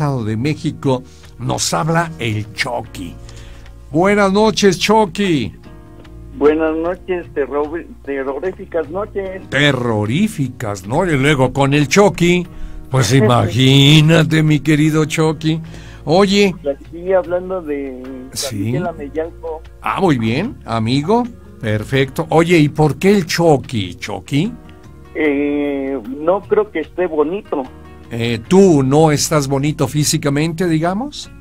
Estado de México, nos habla el Chucky. Buenas noches, Chucky. Buenas noches, terroríficas noches. Terroríficas, ¿no? Y luego con el Chucky, pues imagínate, mi querido Chucky. Oye. Aquí hablando de sí. Ah, muy bien, amigo. Perfecto. Oye, ¿y por qué el Chucky, Chucky? Eh, no creo que esté bonito. Eh, ¿Tú no estás bonito físicamente, digamos?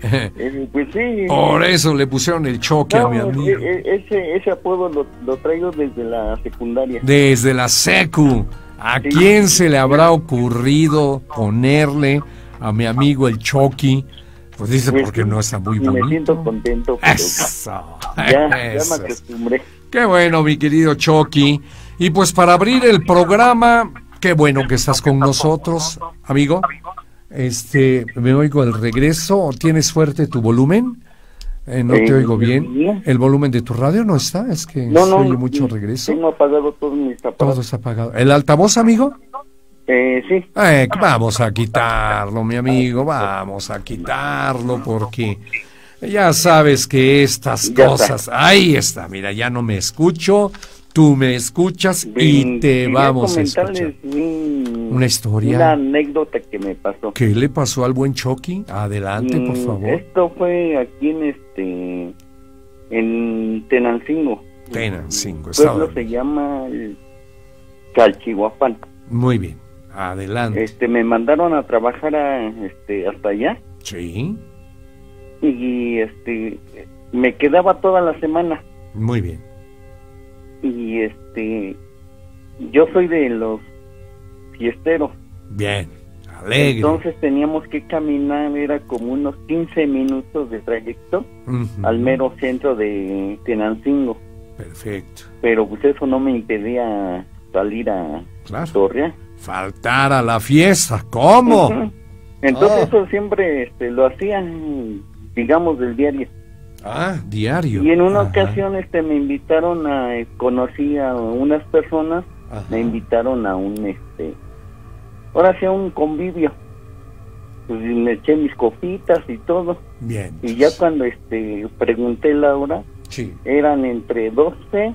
Eh, pues sí. Por eso le pusieron el choque a mi amigo. Ese, ese apodo lo, traigo desde la secundaria. Desde la secu. ¿A quién se le habrá ocurrido ponerle a mi amigo el Chucky? Pues dice pues porque no está muy bonito. Me siento contento. Eso, ya, ya me acostumbré. Qué bueno, mi querido Chucky. Y pues para abrir el programa, qué bueno que estás con nosotros, amigo. Este, me oigo el regreso. ¿Tienes fuerte tu volumen? Eh, no te eh, oigo bien. ¿El volumen de tu radio no está? Es que no, oye mucho regreso. Tengo apagado todo mi Todo está apagado. ¿El altavoz, amigo? Eh, sí. Eh, vamos a quitarlo, mi amigo. Vamos a quitarlo porque ya sabes que estas cosas. Ahí está, mira, ya no me escucho tú me escuchas y te vamos a escuchar. una historia. Una anécdota que me pasó. ¿Qué le pasó al buen Chucky? Adelante, por mm, favor. Esto fue aquí en este en Tenancingo. Tenancingo, el pueblo se llama Calchihuapan. Muy bien. Adelante. Este me mandaron a trabajar a, este hasta allá. Sí. Y este me quedaba toda la semana. Muy bien y este yo soy de los fiesteros. Bien, alegre. Entonces teníamos que caminar, era como unos 15 minutos de trayecto al mero centro de Tenancingo. Perfecto. Pero pues eso no me impedía salir a Torre. Faltar a la fiesta, ¿cómo? Entonces ah. eso siempre este, lo hacían, digamos, del diario. Ah, diario. Y en una ocasión este me invitaron a eh, conocí a unas personas, me invitaron a un este ahora sí a un convivio. Pues me eché mis copitas y todo. Bien. Y ya cuando este pregunté la hora, sí. eran entre 12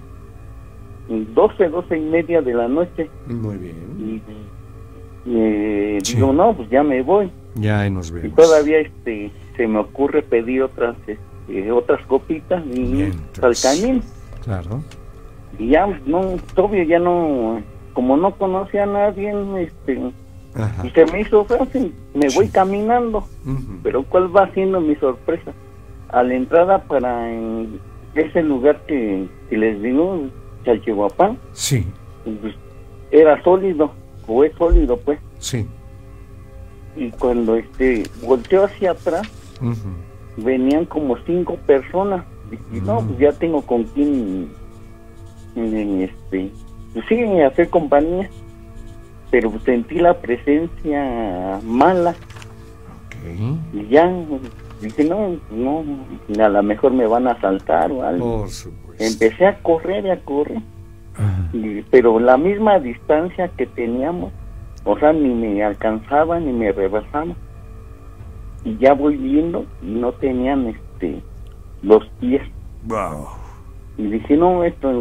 12, 12 y media de la noche. Muy bien. Y eh, digo, no, pues ya me voy. Ya nos vemos. Y todavía este se me ocurre pedir otras este, eh, otras copitas y salcanín. Claro. Y ya, no, todavía ya no, como no conocía a nadie, este, y se me hizo fácil, me voy caminando. Pero ¿cuál va siendo mi sorpresa? A la entrada para ese lugar que, les digo, Chalchihuapán, sí. Pues, era sólido, o es sólido, pues. Sí. Y cuando este volteó hacia atrás, venían como cinco personas. y no, pues ya tengo con quién, este, pues sí, hacer compañía. Pero sentí la presencia mala. Y ya dije, no, no, a lo mejor me van a asaltar o algo. Empecé a correr y a correr. pero la misma distancia que teníamos, o sea, ni me alcanzaba ni me rebasaba y ya voy viendo y no tenían este los pies. Wow. Y dije, no, esto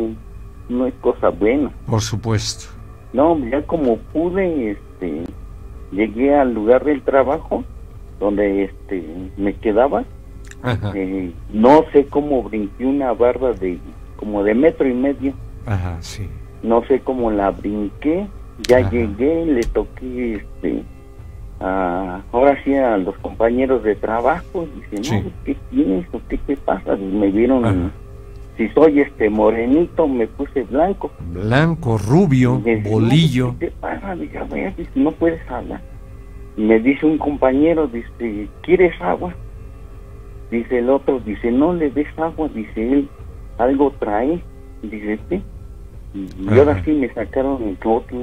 no es cosa buena. Por supuesto. No, ya como pude, este, llegué al lugar del trabajo donde este me quedaba. Eh, no sé cómo brinqué una barra de como de metro y medio. Ajá, sí. No sé cómo la brinqué. Ya llegué, le toqué este ahora sí a los compañeros de trabajo, dicen, no, ¿qué tienes? ¿Qué te pasa? me vieron, si soy este morenito, me puse blanco. Blanco, rubio, bolillo. ¿Qué te pasa? Dice, no puedes hablar. me dice un compañero, dice, ¿quieres agua? Dice el otro, dice, no le des agua, dice él, algo trae. Dice, sí. Y ahora sí me sacaron el otro,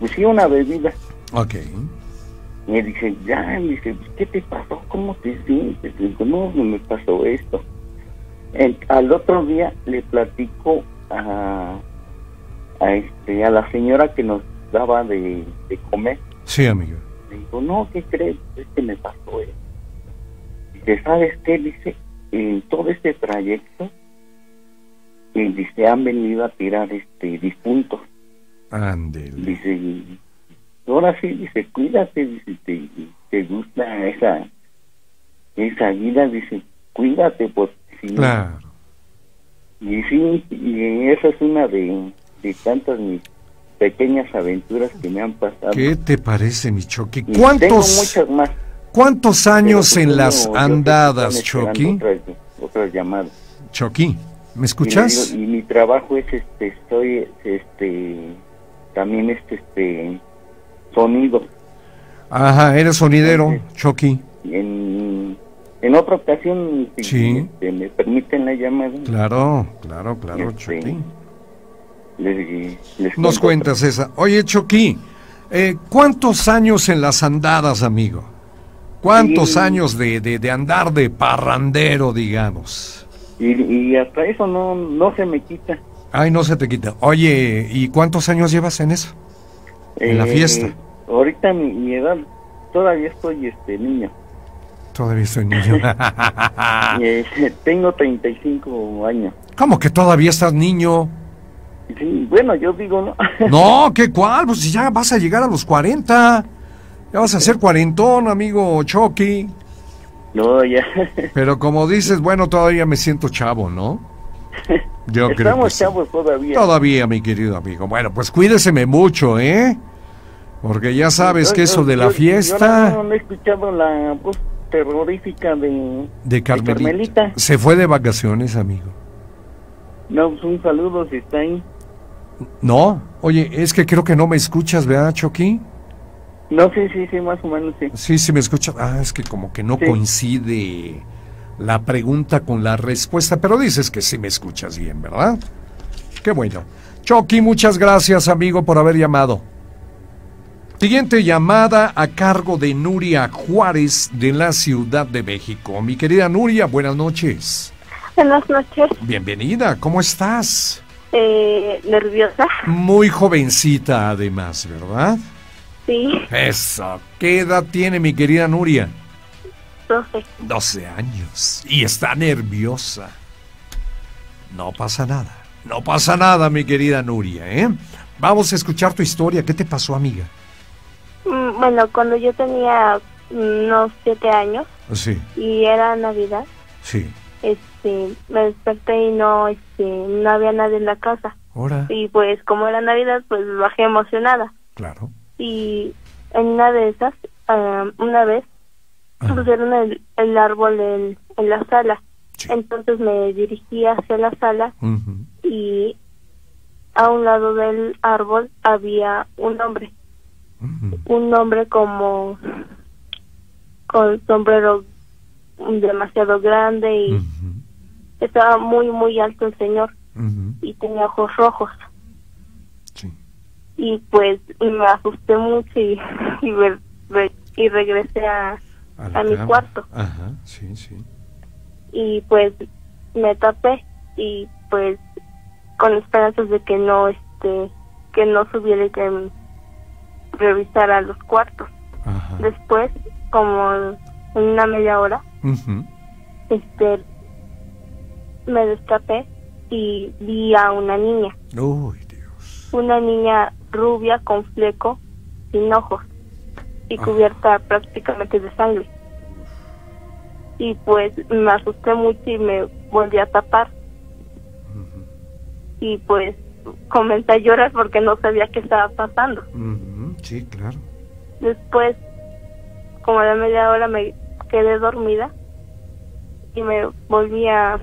pues sí, una bebida. Ok. Me dice, ya, me dice, ¿qué te pasó? ¿Cómo te sientes? digo, no, no me pasó esto. al otro día le platico a, a, este, a la señora que nos daba de, comer. Sí, amigo. digo, no, ¿qué crees? Es que me pasó eso. Dice, ¿sabes qué? Dice, en todo este trayecto, y dice, han venido a tirar este difuntos. Ándele. Dice, ahora sí, dice, cuídate, dice, te, te gusta esa, esa vida, dice, cuídate, pues sí. Claro. Y sí, y esa es una de, de tantas mis pequeñas aventuras que me han pasado. ¿Qué te parece, mi Chucky? ¿Cuántos, tengo muchas más. ¿Cuántos años pues, en las andadas, Chucky? Otras, llamadas. Chucky, ¿me escuchas? Y, mi trabajo es, este, estoy, este, también este, este, sonido. Ajá, eres sonidero, Chucky. En, en otra ocasión, si este, me permiten la llamada. Claro, claro, claro, este, Chucky. Nos cuentas esa. Oye, Chucky, eh, ¿cuántos años en las andadas, amigo? ¿Cuántos años de, de, andar de parrandero, digamos? Y, hasta eso no, no se me quita. Ay, no se te quita. Oye, ¿y cuántos años llevas en eso? En la eh, fiesta. Ahorita mi, edad, todavía estoy este niño. Todavía estoy niño. Eh, tengo 35 años. ¿Cómo que todavía estás niño? Sí, bueno, yo digo, ¿no? no, ¿qué cuál? Pues si ya vas a llegar a los 40. Ya vas a ser cuarentón, amigo Chucky. No, ya. Pero como dices, bueno, todavía me siento chavo, ¿no? Yo creo Estamos chavos todavía. Todavía, mi querido amigo. Bueno, pues cuídeseme mucho, ¿eh? Porque ya sabes que eso de la fiesta... Yo no, he escuchado la voz terrorífica de, de, Carmelita. Se fue de vacaciones, amigo. No, pues un saludo si está ahí. No, oye, es que creo que no me escuchas, ¿verdad, Chucky? No, sí, sí, sí, más o menos sí. Sí, sí me escuchas. Ah, es que como que no coincide la pregunta con la respuesta, pero dices que sí me escuchas bien, ¿verdad? Qué bueno. Chucky, muchas gracias, amigo, por haber llamado. Siguiente llamada a cargo de Nuria Juárez de la Ciudad de México. Mi querida Nuria, buenas noches. Buenas noches. Bienvenida, ¿cómo estás? Eh, nerviosa. Muy jovencita además, ¿verdad? Sí. Eso. ¿Qué edad tiene mi querida Nuria? Doce. Doce años. Y está nerviosa. No pasa nada. No pasa nada, mi querida Nuria, ¿eh? Vamos a escuchar tu historia. ¿Qué te pasó, amiga? Mm, bueno, cuando yo tenía unos siete años. Sí. Y era Navidad. Sí este, me desperté y no, este, no había nadie en la casa. Y pues como era Navidad, pues bajé emocionada. Claro. Y en una de esas, una vez, pusieron el, árbol en, en, la sala. Entonces me dirigí hacia la sala y a un lado del árbol había un hombre. Un hombre como con sombrero demasiado grande y estaba muy, muy alto el señor y tenía ojos rojos. Y pues me asusté mucho y, y, regresé a, a, mi cuarto. Ajá, sí, sí. Y pues me tapé y pues con esperanzas de que no este que no subiera y que revisara los cuartos. Después, como en una media hora, este me destapé y vi a una niña. Uy, Dios. Una niña rubia con fleco, sin ojos y ah. cubierta prácticamente de sangre. Y pues me asusté mucho y me volví a tapar. Y pues comencé a llorar porque no sabía qué estaba pasando. Sí, claro. Después, como a la media hora, me quedé dormida y me volví a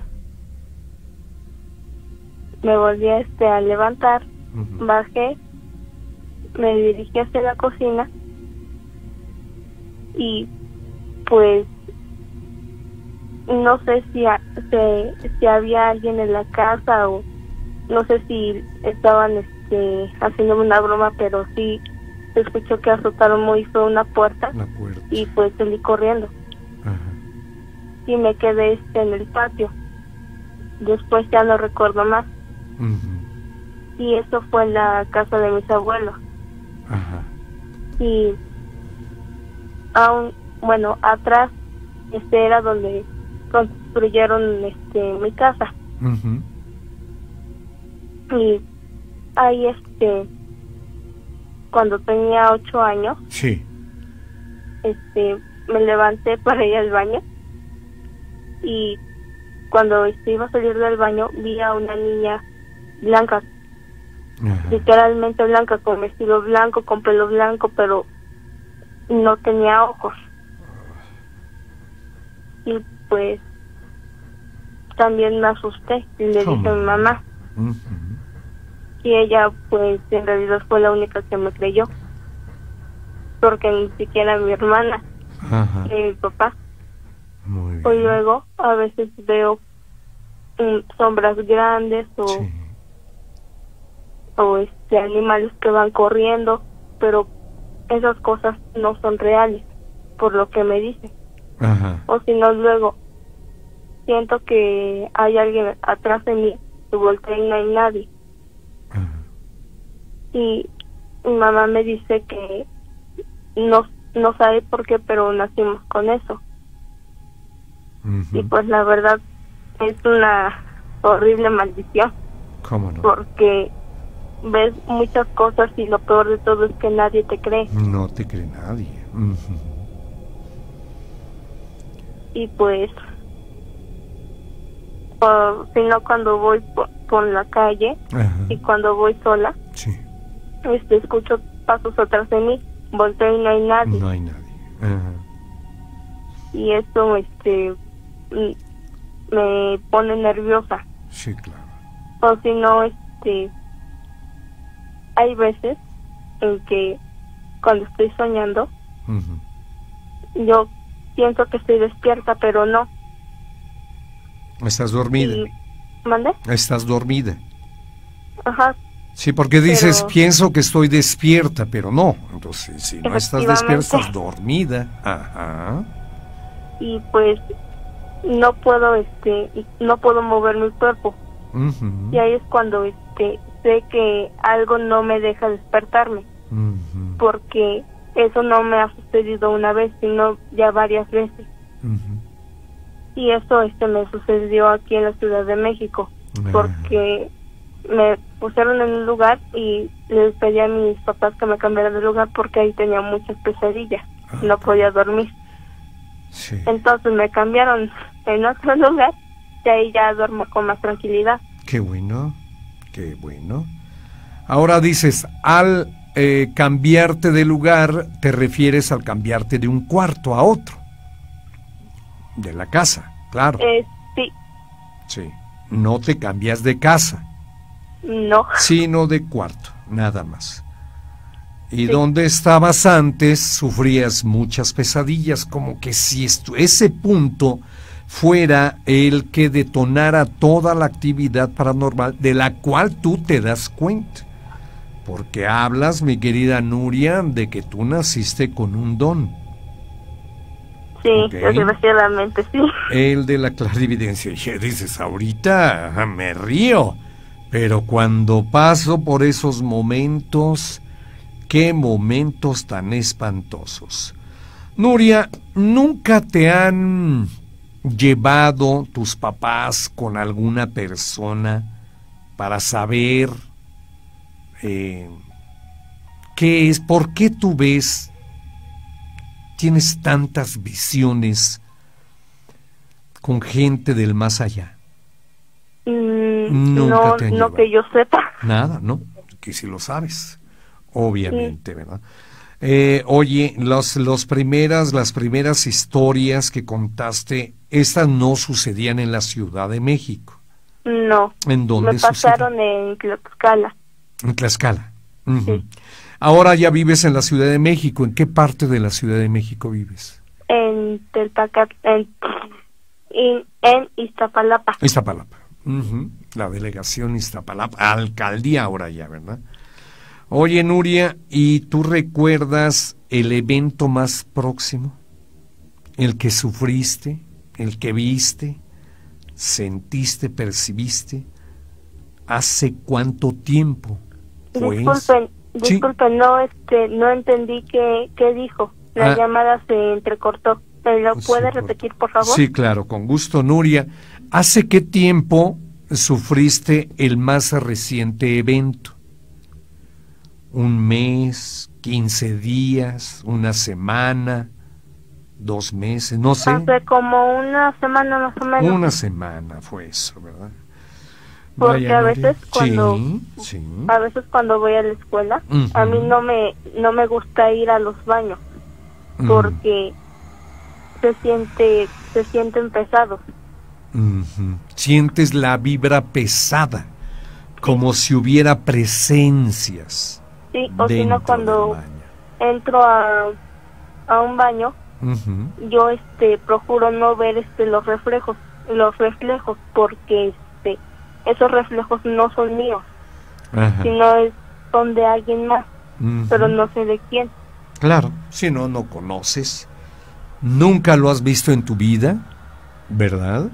me volví a, este a levantar bajé me dirigí hacia la cocina y pues no sé si, si, había alguien en la casa o no sé si estaban este haciendo una broma pero sí se escuchó que azotaron muy feo una puerta, y pues salí corriendo y me quedé este, en el patio. Después ya no recuerdo más. Y eso fue en la casa de mis abuelos. Y aún, bueno, atrás, este era donde construyeron este mi casa. Y ahí este cuando tenía ocho años sí. este me levanté para ir al baño. Y cuando este, iba a salir del baño vi a una niña blanca. Literalmente blanca con vestido blanco con pelo blanco pero no tenía ojos. Y pues también me asusté y le dije a mi mamá y ella pues en realidad fue la única que me creyó porque ni siquiera mi hermana ni mi papá. Muy o luego a veces veo mm, sombras grandes o o este animales que van corriendo pero esas cosas no son reales por lo que me dicen o si no luego siento que hay alguien atrás de mí y volteo y no hay nadie y mi mamá me dice que no, no sabe por qué, pero nacimos con eso. Y pues la verdad es una horrible maldición. ¿Cómo no? Porque ves muchas cosas y lo peor de todo es que nadie te cree. No te cree nadie. Y pues, si no cuando voy por, por la calle y cuando voy sola, sí este, escucho pasos atrás de mí, volteo y no hay nadie. No hay nadie. Y eso este, mm, me pone nerviosa. Sí, claro. O si no, este, hay veces en que cuando estoy soñando, yo pienso que estoy despierta, pero no. ¿Estás dormida? ¿Mande? ¿Estás dormida? Ajá, Sí, porque dices, pienso que estoy despierta, pero no. Entonces, si no estás despierta, estás dormida. Ajá. Y pues no puedo, este, no puedo mover mi cuerpo. Y ahí es cuando, este, sé que algo no me deja despertarme. Porque eso no me ha sucedido una vez, sino ya varias veces. Y eso, este, me sucedió aquí en la Ciudad de México. Porque me pusieron en un lugar y les pedí a mis papás que me cambiaran de lugar porque ahí tenía muchas pesadillas, ah, no podía dormir. Entonces me cambiaron en otro lugar y ahí ya duermo con más tranquilidad. Qué bueno, qué bueno. Ahora dices, al eh, cambiarte de lugar, te refieres al cambiarte de un cuarto a otro, de la casa, claro. Eh, sí. Sí, no te cambias de casa. No. Sino de cuarto, nada más. Y donde estabas antes sufrías muchas pesadillas, como que si ese punto fuera el que detonara toda la actividad paranormal de la cual tú te das cuenta. Porque hablas, mi querida Nuria, de que tú naciste con un don. Sí, desgraciadamente sí. El de la clarividencia. Y dices, ahorita me río. Pero cuando paso por esos momentos, qué momentos tan espantosos. Nuria, ¿nunca te han llevado tus papás con alguna persona para saber eh, qué es, por qué tú ves, tienes tantas visiones con gente del más allá? Mm, no, no que yo sepa. Nada, ¿no? Que si lo sabes, obviamente, ¿verdad? Eh, oye, los, los primeras, las primeras historias que contaste, estas no sucedían en la Ciudad de México. No. ¿En dónde Me pasaron en Tlaxcala. En Tlaxcala. Ahora ya vives en la Ciudad de México. ¿En qué parte de la Ciudad de México vives? En Telpacat, en, en, en Iztapalapa. La delegación Iztapalapa, alcaldía ahora ya, ¿verdad? Oye, Nuria, ¿y tú recuerdas el evento más próximo? ¿El que sufriste? ¿El que viste? ¿Sentiste? ¿Percibiste? ¿Hace cuánto tiempo fue? Disculpen, disculpen, no, este, no entendí qué, qué dijo. La ah. llamada se entrecortó. ¿Me lo puede repetir, por favor? Sí, claro, con gusto, Nuria. ¿Hace qué tiempo sufriste el más reciente evento? ¿Un mes, quince días, una semana, dos meses? No sé. Hace como una semana más o menos. Una semana fue eso, ¿verdad? porque a veces cuando a veces cuando voy a la escuela a mí no me no me gusta ir a los baños porque se siente se sienten pesados sientes la vibra pesada como si hubiera presencias sí o si no cuando entro a, a un baño yo este procuro no ver este los reflejos los reflejos porque esos reflejos no son míos, sino son de alguien más, pero no sé de quién. Claro, si no, no conoces, nunca lo has visto en tu vida, ¿verdad?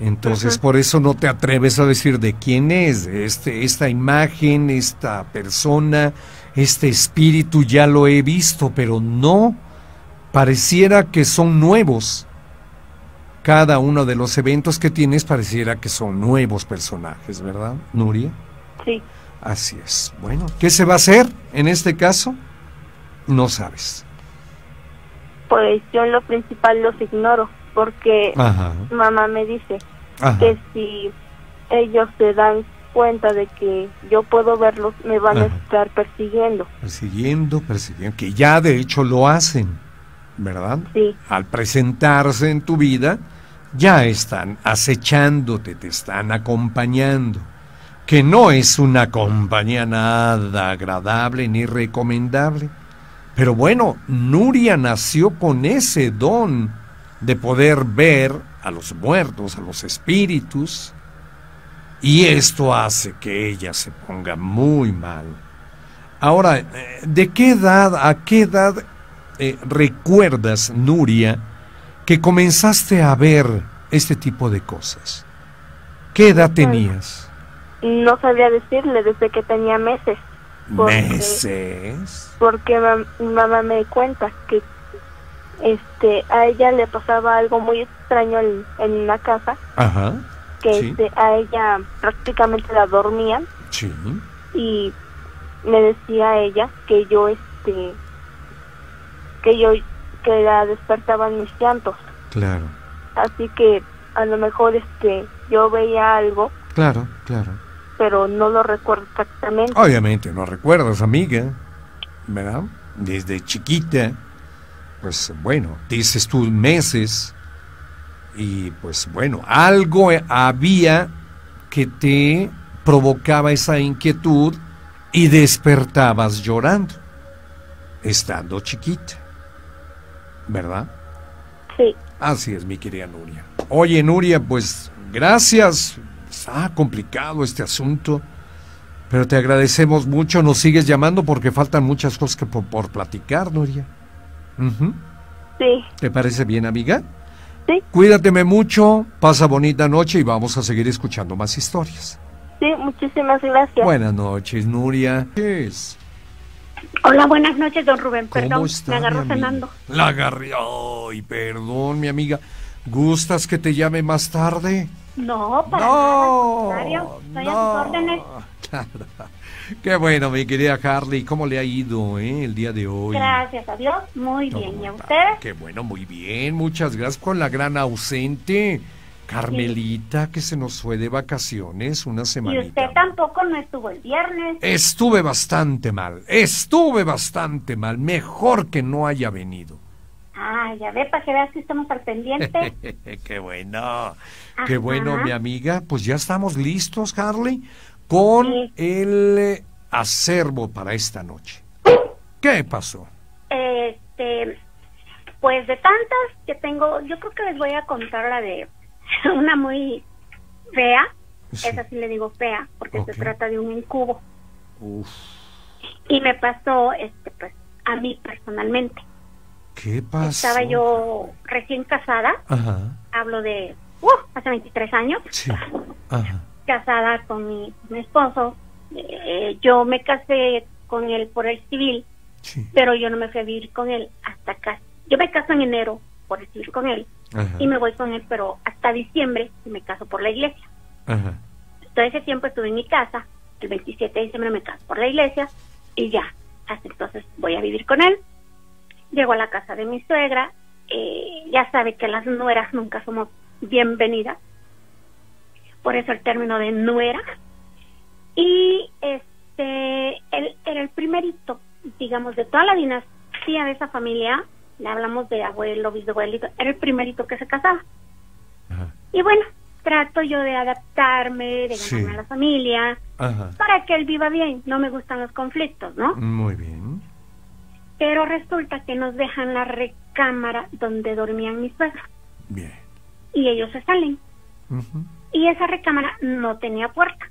Entonces por eso no te atreves a decir de quién es, este, esta imagen, esta persona, este espíritu ya lo he visto, pero no, pareciera que son nuevos cada uno de los eventos que tienes pareciera que son nuevos personajes, ¿verdad, Nuria? Sí. Así es. Bueno, ¿qué se va a hacer en este caso? No sabes. Pues yo en lo principal los ignoro, porque mamá me dice que si ellos se dan cuenta de que yo puedo verlos, me van a estar persiguiendo. Persiguiendo, persiguiendo, que ya de hecho lo hacen. ¿verdad? Sí. Al presentarse en tu vida, ya están acechándote, te están acompañando, que no es una compañía nada agradable ni recomendable. Pero bueno, Nuria nació con ese don de poder ver a los muertos, a los espíritus, y esto hace que ella se ponga muy mal. Ahora, eh, ¿de qué edad, a qué edad eh, recuerdas, Nuria, que comenzaste a ver este tipo de cosas? ¿Qué edad tenías? No sabía decirle desde que tenía meses. ¿Meses? Porque mi mamá me cuenta que este a ella le pasaba algo muy extraño en, en una casa. Ajá. Que este, a ella prácticamente la dormían. Sí. Y me decía ella que yo este que yo que la despertaban mis llantos. Claro. Así que a lo mejor este yo veía algo. Claro, claro. Pero no lo recuerdo exactamente. Obviamente no recuerdas, amiga. ¿Verdad? Desde chiquita, pues bueno, dices tus meses y pues bueno, algo había que te provocaba esa inquietud y despertabas llorando, estando chiquita. ¿verdad? Sí. Así es, mi querida Nuria. Oye, Nuria, pues gracias. Está complicado este asunto, pero te agradecemos mucho. Nos sigues llamando porque faltan muchas cosas que por, platicar, Nuria. Sí. ¿Te parece bien, amiga? Sí. Cuídateme mucho, pasa bonita noche y vamos a seguir escuchando más historias. Sí, muchísimas gracias. Buenas noches, Nuria. ¿Qué es? Hola, buenas noches, don Rubén. Perdón, me agarró cenando. La agarré. Ay, perdón, mi amiga. ¿Gustas que te llame más tarde? No, para no, nada. Estoy a sus órdenes. Qué bueno, mi querida Harley. ¿Cómo le ha ido eh, el día de hoy? Gracias a Dios, muy bien. ¿Y a usted? Qué bueno, muy bien. Muchas gracias con la gran ausente. Carmelita, que se nos fue de vacaciones una semana. Y usted tampoco no estuvo el viernes. Estuve bastante mal, estuve bastante mal. Mejor que no haya venido. Ah, ya ve, para que veas que estamos al pendiente. qué bueno, qué bueno, mi amiga. Pues ya estamos listos, Harley, con el eh, acervo para esta noche. ¿Qué pasó? Este, pues de tantas que tengo, yo creo que les voy a contar la de una muy fea, esa sí le digo fea, porque se trata de un incubo. Y me pasó, este, pues, a mí personalmente. ¿Qué pasó? Estaba yo recién casada, hablo de, uh, hace 23 años, casada con mi, esposo. Eh, yo me casé con él por el civil pero yo no me fui a vivir con él hasta acá. Yo me caso en enero por vivir con él y me voy con él, pero hasta diciembre y me caso por la iglesia. Todo ese tiempo estuve en mi casa, el 27 de diciembre me caso por la iglesia y ya, hasta entonces voy a vivir con él. Llego a la casa de mi suegra, eh, ya sabe que las nueras nunca somos bienvenidas, por eso el término de nuera. Y este, él era el primerito, digamos, de toda la dinastía de esa familia, le hablamos de abuelo, bisabuelito, era el primerito que se casaba. Y bueno, trato yo de adaptarme, de ganarme a la familia, para que él viva bien. No me gustan los conflictos, ¿no? Muy bien. Pero resulta que nos dejan la recámara donde dormían mis suegros. Bien. Y ellos se salen. Y esa recámara no tenía puerta.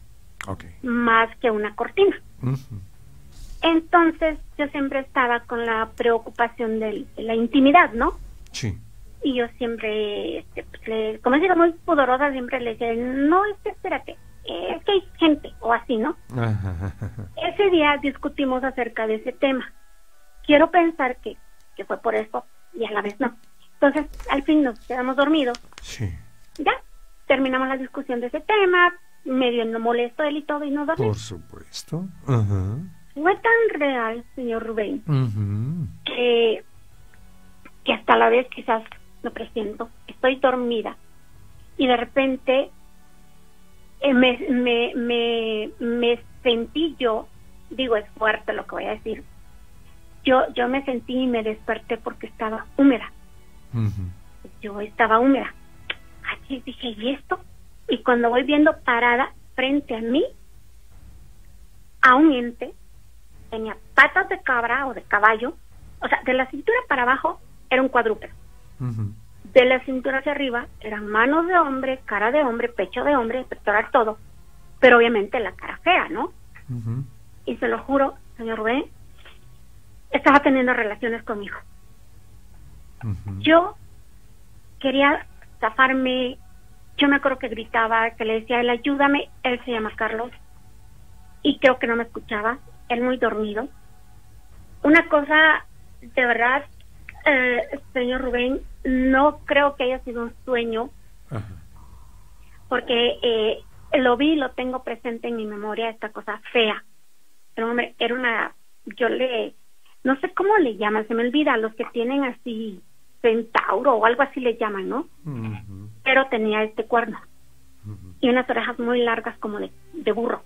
Más que una cortina. Entonces yo siempre estaba con la preocupación de la intimidad, ¿no? Sí y yo siempre, este, pues, como es muy pudorosa, siempre le decía, no, es que espérate, es que hay gente, o así, ¿no? ese día discutimos acerca de ese tema. Quiero pensar que, que fue por eso y a la vez no. Entonces, al fin nos quedamos dormidos. Sí. Ya, terminamos la discusión de ese tema, medio no molesto él y todo, y nos dormimos. Por supuesto. Fue tan real, señor Rubén, que, que hasta la vez quizás lo presiento, estoy dormida y de repente eh, me, me, me, me sentí yo, digo es fuerte lo que voy a decir, yo, yo me sentí y me desperté porque estaba húmeda. Yo estaba húmeda. Así dije, ¿y esto? Y cuando voy viendo parada frente a mí, a un ente, tenía patas de cabra o de caballo, o sea, de la cintura para abajo era un cuadrúpedo. De la cintura hacia arriba eran manos de hombre, cara de hombre, pecho de hombre, pectoral todo, pero obviamente la cara fea, ¿no? Y se lo juro, señor Rubén, estaba teniendo relaciones conmigo. Yo quería zafarme, yo me acuerdo que gritaba, que le decía, él ayúdame, él se llama Carlos, y creo que no me escuchaba, él muy dormido. Una cosa de verdad eh, señor Rubén, no creo que haya sido un sueño, porque eh, lo vi, lo tengo presente en mi memoria, esta cosa fea. Pero hombre, era una, yo le, no sé cómo le llaman, se me olvida, los que tienen así centauro o algo así le llaman, ¿no? Pero tenía este cuerno y unas orejas muy largas como de, de burro.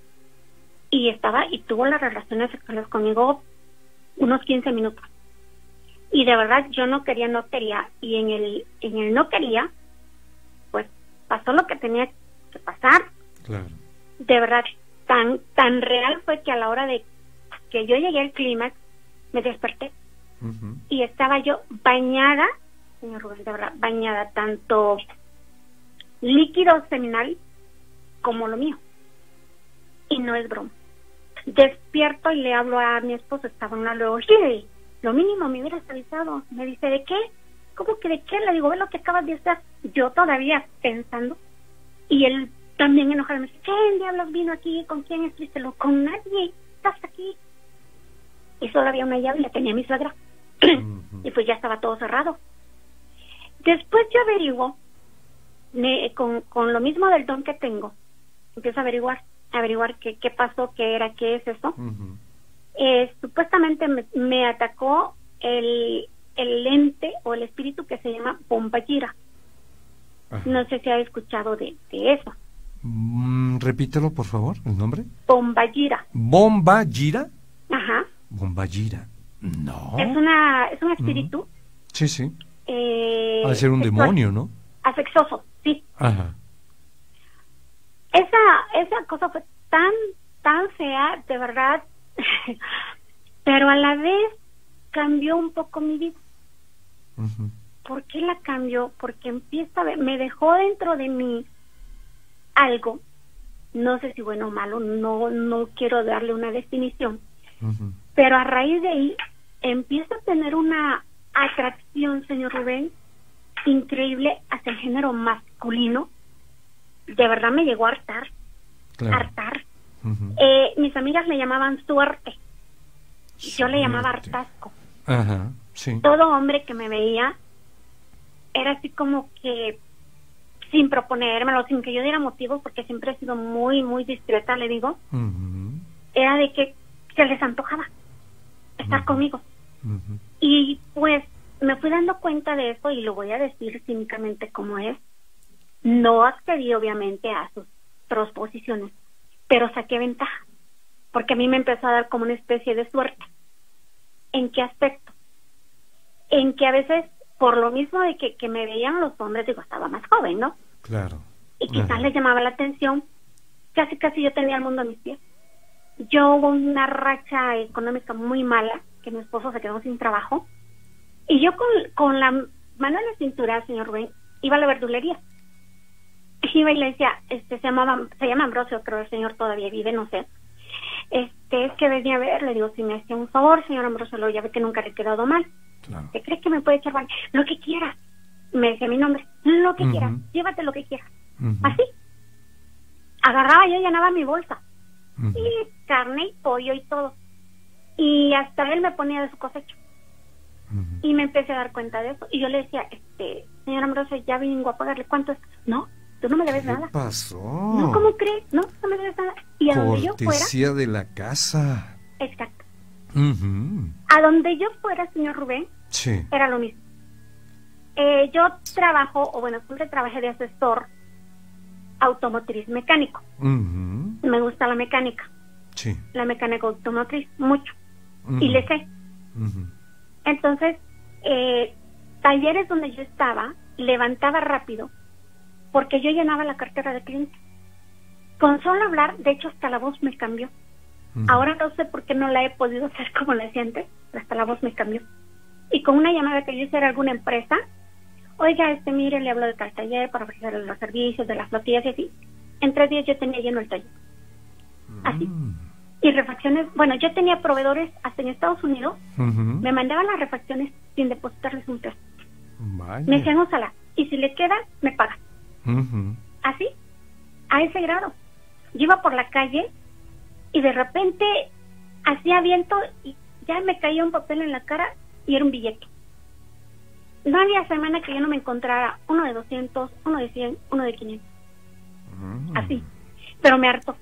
Y estaba, y tuvo las relaciones sexuales conmigo unos 15 minutos y de verdad yo no quería, no quería, y en el, en el no quería, pues pasó lo que tenía que pasar. Claro. De verdad, tan, tan real fue que a la hora de que yo llegué al clímax, me desperté y estaba yo bañada, señor Rubén, de verdad, bañada tanto líquido seminal como lo mío. Y no es broma. Despierto y le hablo a mi esposo, estaba en una luego, lo mínimo me hubieras avisado. Me dice, ¿de qué? ¿Cómo que de qué? Le digo, ve lo que acabas de hacer. Yo todavía pensando. Y él también enojado me dice, ¿quién diablos vino aquí? ¿Con quién estuviste? Con nadie. Estás aquí. Y solo había una llave y la tenía mi suegra. y pues ya estaba todo cerrado. Después yo averiguo, con, con lo mismo del don que tengo, empiezo a averiguar, averiguar qué, qué pasó, qué era, qué es eso eh, supuestamente me, atacó el, el ente o el espíritu que se llama Bombayira. No sé si ha escuchado de, eso. Mm, repítelo, por favor, el nombre. Bombayira. ¿Bombayira? Ajá. Bombayira. No. Es, una, es un espíritu. Sí, sí. Eh, ser un demonio, ¿no? Asexoso, sí. Ajá. Esa, esa cosa fue tan, tan fea, de verdad, pero a la vez cambió un poco mi vida. ¿Por qué la cambió? Porque empieza a ver, me dejó dentro de mí algo, no sé si bueno o malo, no, no quiero darle una definición, pero a raíz de ahí empieza a tener una atracción, señor Rubén, increíble hacia el género masculino. De verdad me llegó a hartar, hartar. Eh, mis amigas me llamaban suerte. yo le llamaba hartazgo. Ajá, sí. Todo hombre que me veía era así como que sin proponérmelo, sin que yo diera motivos, porque siempre he sido muy, muy discreta, le digo, era de que se les antojaba estar conmigo. Y pues me fui dando cuenta de eso y lo voy a decir cínicamente como es. No accedí obviamente a sus transposiciones, pero saqué ventaja, porque a mí me empezó a dar como una especie de suerte. ¿En qué aspecto? En que a veces, por lo mismo de que, que me veían los hombres, digo, estaba más joven, ¿no? Claro. Y quizás les llamaba la atención, casi casi yo tenía el mundo a mis pies. Yo hubo una racha económica muy mala, que mi esposo se quedó sin trabajo, y yo con, con la mano en la cintura, señor Rubén, iba a la verdulería. Iba y le decía, este, se llamaba, se llama Ambrosio, creo el señor todavía vive, no sé. Este, es que venía a ver, le digo, si me hacía un favor, señor Ambrosio, lo ya ve que nunca le he quedado mal. Claro. ¿Qué crees que me puede echar mal? Lo que quiera. Me decía mi nombre, lo que quiera, llévate lo que quieras. Así. Agarraba yo y llenaba mi bolsa. Y carne y pollo y todo. Y hasta él me ponía de su cosecha. Y me empecé a dar cuenta de eso. Y yo le decía, este, señor Ambrosio, ya vengo a pagarle. ¿Cuánto es? No, tú no me debes nada. ¿Qué pasó? No, ¿cómo crees? No, no me debes nada. Y a donde yo fuera... de la casa. Exacto. A donde yo fuera, señor Rubén, sí. era lo mismo. Eh, yo trabajo, o bueno, siempre trabajé de asesor automotriz mecánico. Me gusta la mecánica. Sí. La mecánica automotriz, mucho. Y le sé. Entonces, eh, talleres donde yo estaba, levantaba rápido, porque yo llenaba la cartera de clientes. Con solo hablar, de hecho, hasta la voz me cambió. Ahora no sé por qué no la he podido hacer como la hacía antes, hasta la voz me cambió. Y con una llamada que yo hice a alguna empresa, oiga, este, mire, le hablo de tal taller para ofrecer los servicios de las flotillas y así. En tres días yo tenía lleno el taller. Así. Mm y refacciones, bueno, yo tenía proveedores hasta en Estados Unidos, me mandaban las refacciones sin depositarles un peso. Me decían, úsala, y si le queda, me paga. Así, a ese grado. Yo iba por la calle y de repente hacía viento y ya me caía un papel en la cara y era un billete. No había semana que yo no me encontrara uno de 200, uno de 100, uno de 500. Así. Pero me hartó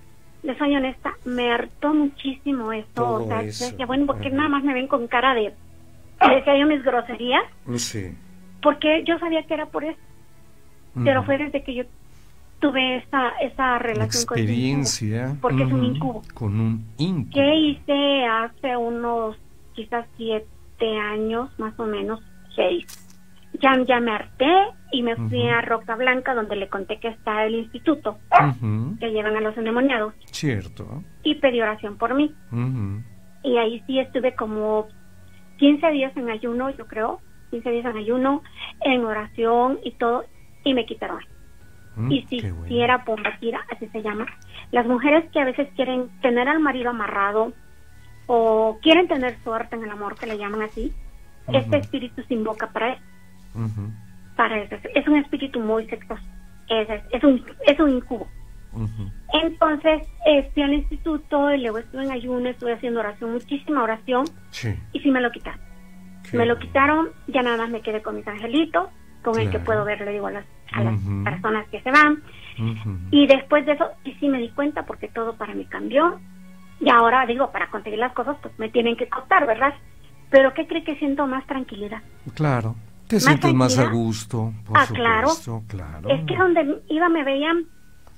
les soy honesta, me hartó muchísimo esto. o sea, decía, bueno, porque nada más me ven con cara de. Decía yo mis groserías. Sí. Porque yo sabía que era por eso. Pero fue desde que yo tuve esa, esa relación experiencia, con Porque es un incubo. Con un incubo. ¿Qué hice hace unos quizás siete años, más o menos, seis? Ya, ya me harté y me fui a Roca Blanca, donde le conté que está el instituto que llevan a los endemoniados. Cierto. Y pedí oración por mí. Y ahí sí estuve como 15 días en ayuno, yo creo, 15 días en ayuno, en oración y todo, y me quitaron. Mm, y si, si era pombatira, así se llama. Las mujeres que a veces quieren tener al marido amarrado o quieren tener suerte en el amor, que le llaman así, este espíritu se invoca para eso para eso. Es un espíritu muy sexoso. Es, es, un, es un incubo. Entonces, eh, fui al instituto, y luego estuve en ayuno, estuve haciendo oración, muchísima oración, y sí me lo quitaron. me lo quitaron, ya nada más me quedé con mis angelitos, con el que puedo ver, le digo a las, a las personas que se van. Y después de eso, y sí me di cuenta porque todo para mí cambió. Y ahora digo, para conseguir las cosas, pues me tienen que costar, ¿verdad? Pero ¿qué cree que siento más tranquilidad? Claro. Te sientes más a gusto, por ah, supuesto, claro. Es que donde iba me veían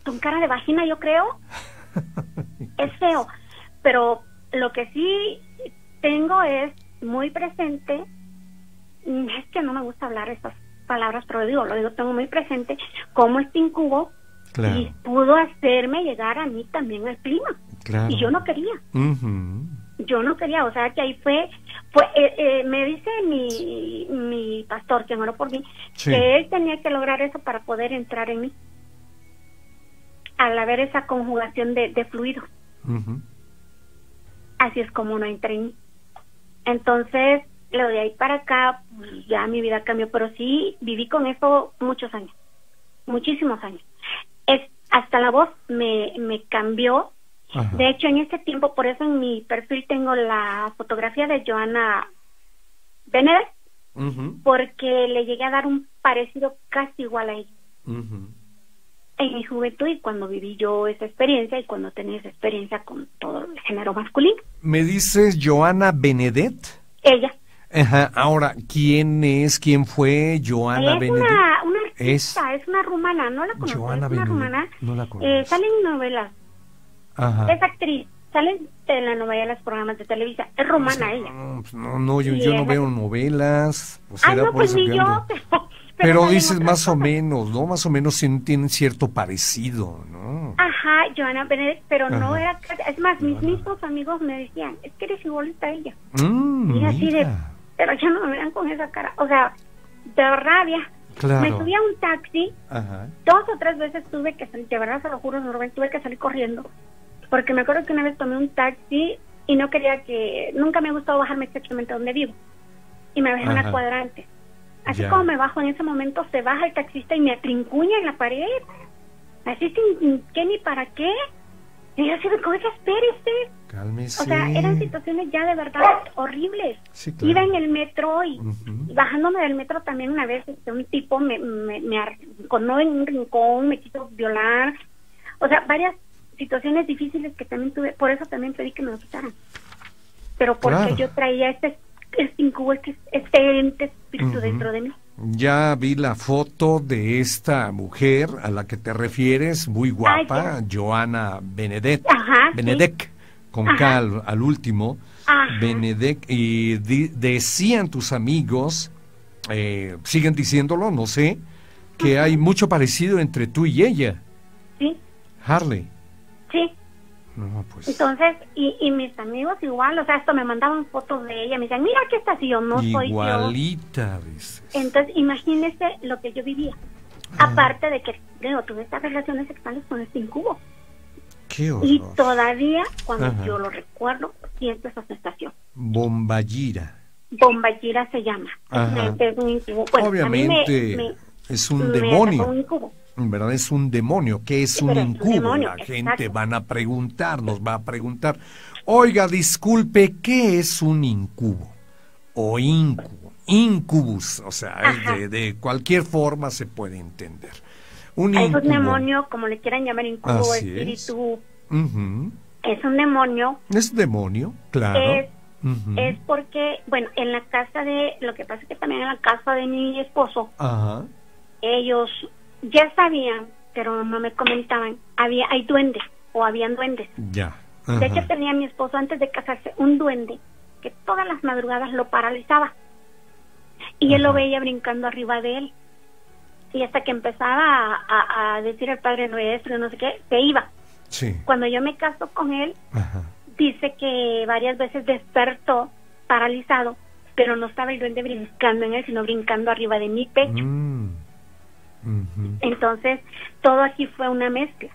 con cara de vagina, yo creo. es feo. Pero lo que sí tengo es muy presente, es que no me gusta hablar estas palabras, pero digo, lo digo, tengo muy presente cómo este incubo y pudo hacerme llegar a mí también el clima. Y yo no quería. Yo no quería, o sea que ahí fue pues eh, eh, me dice mi, mi pastor, que oró por mí, que él tenía que lograr eso para poder entrar en mí. Al haber esa conjugación de, de fluidos. Así es como no entré en mí. Entonces, lo de ahí para acá, pues, ya mi vida cambió, pero sí viví con eso muchos años, muchísimos años. Es, hasta la voz me, me cambió De hecho, en ese tiempo, por eso en mi perfil tengo la fotografía de Joana Benedek, porque le llegué a dar un parecido casi igual a ella. En mi juventud y cuando viví yo esa experiencia y cuando tenía esa experiencia con todo el género masculino. ¿Me dices Joana Benedet? Ella. Ajá. Ahora, ¿quién es? ¿Quién fue Joana es Una, una artista, es... una rumana, no la conozco, Joana es una rumana. No la eh, sale en novelas. Ajá. Es actriz sale en los programas de Televisa. Es romana ella. Pues no, no, yo, yo no veo novelas. ah, no, pues ni yo. Pero, dices más o menos, ¿no? Más o menos tienen cierto parecido, ¿no? Ajá, Joana Benedek, pero no era... Es más, mis mismos amigos me decían, es que eres igualita a ella. Mm, y así de... Pero ya no me vean con esa cara. O sea, de rabia. Claro. Me subí a un taxi. Ajá. Dos o tres veces tuve que salir, de verdad se lo juro, Norben, tuve que salir corriendo porque me acuerdo que una vez tomé un taxi y no quería que, nunca me ha gustado bajarme exactamente donde vivo. Y me bajé en una cuadrante. Así como me bajo en ese momento, se baja el taxista y me atrincuña en la pared. Así sin qué ni para qué. Y yo así de cosas, espérese. Cálmese. O sea, eran situaciones ya de verdad horribles. Iba en el metro y, bajándome del metro también una vez este, un tipo me, me, me arrinconó en un rincón, me quiso violar. O sea, varias situaciones difíciles que también tuve, por eso también pedí que me lo quitaran. Pero porque yo traía este, este incubo, este, este ente espíritu dentro de mí. Ya vi la foto de esta mujer a la que te refieres, muy guapa, Joana Benedek, Benedek, con cal al, último, Benedek, y decían tus amigos, eh, siguen diciéndolo, no sé, que hay mucho parecido entre tú y ella. Sí. Harley. Sí. pues. Entonces, y, y mis amigos igual, o sea, esto me mandaban fotos de ella, me decían, mira qué está yo no soy yo. Igualita, dices. Entonces, imagínese lo que yo vivía. Ah. Aparte de que, digo, tuve estas relaciones sexuales con este incubo. Qué horror. Y todavía, cuando yo lo recuerdo, siento esa sensación. Bombayira. Bombayira se llama. Es un incubo. Obviamente, es un demonio. Un incubo. ¿Verdad? Es un demonio. ¿Qué es un incubo? La gente van a preguntar, nos va a preguntar. Oiga, disculpe, ¿qué es un incubo? O incubo. Incubus, o sea, de, cualquier forma se puede entender. Un es un demonio, como le quieran llamar, incubo, espíritu. Es. un demonio. Es demonio, claro. Es, es porque, bueno, en la casa de, lo que pasa es que también en la casa de mi esposo, Ajá. ellos ya sabían, pero no me comentaban, había hay duendes o habían duendes. Ya. De hecho tenía mi esposo antes de casarse un duende que todas las madrugadas lo paralizaba. Y él lo veía brincando arriba de él. Y hasta que empezaba a, decir el Padre Nuestro, no sé qué, se iba. Sí. Cuando yo me caso con él, dice que varias veces despertó paralizado, pero no estaba el duende brincando en él, sino brincando arriba de mi pecho. Mm. Entonces, todo aquí fue una mezcla.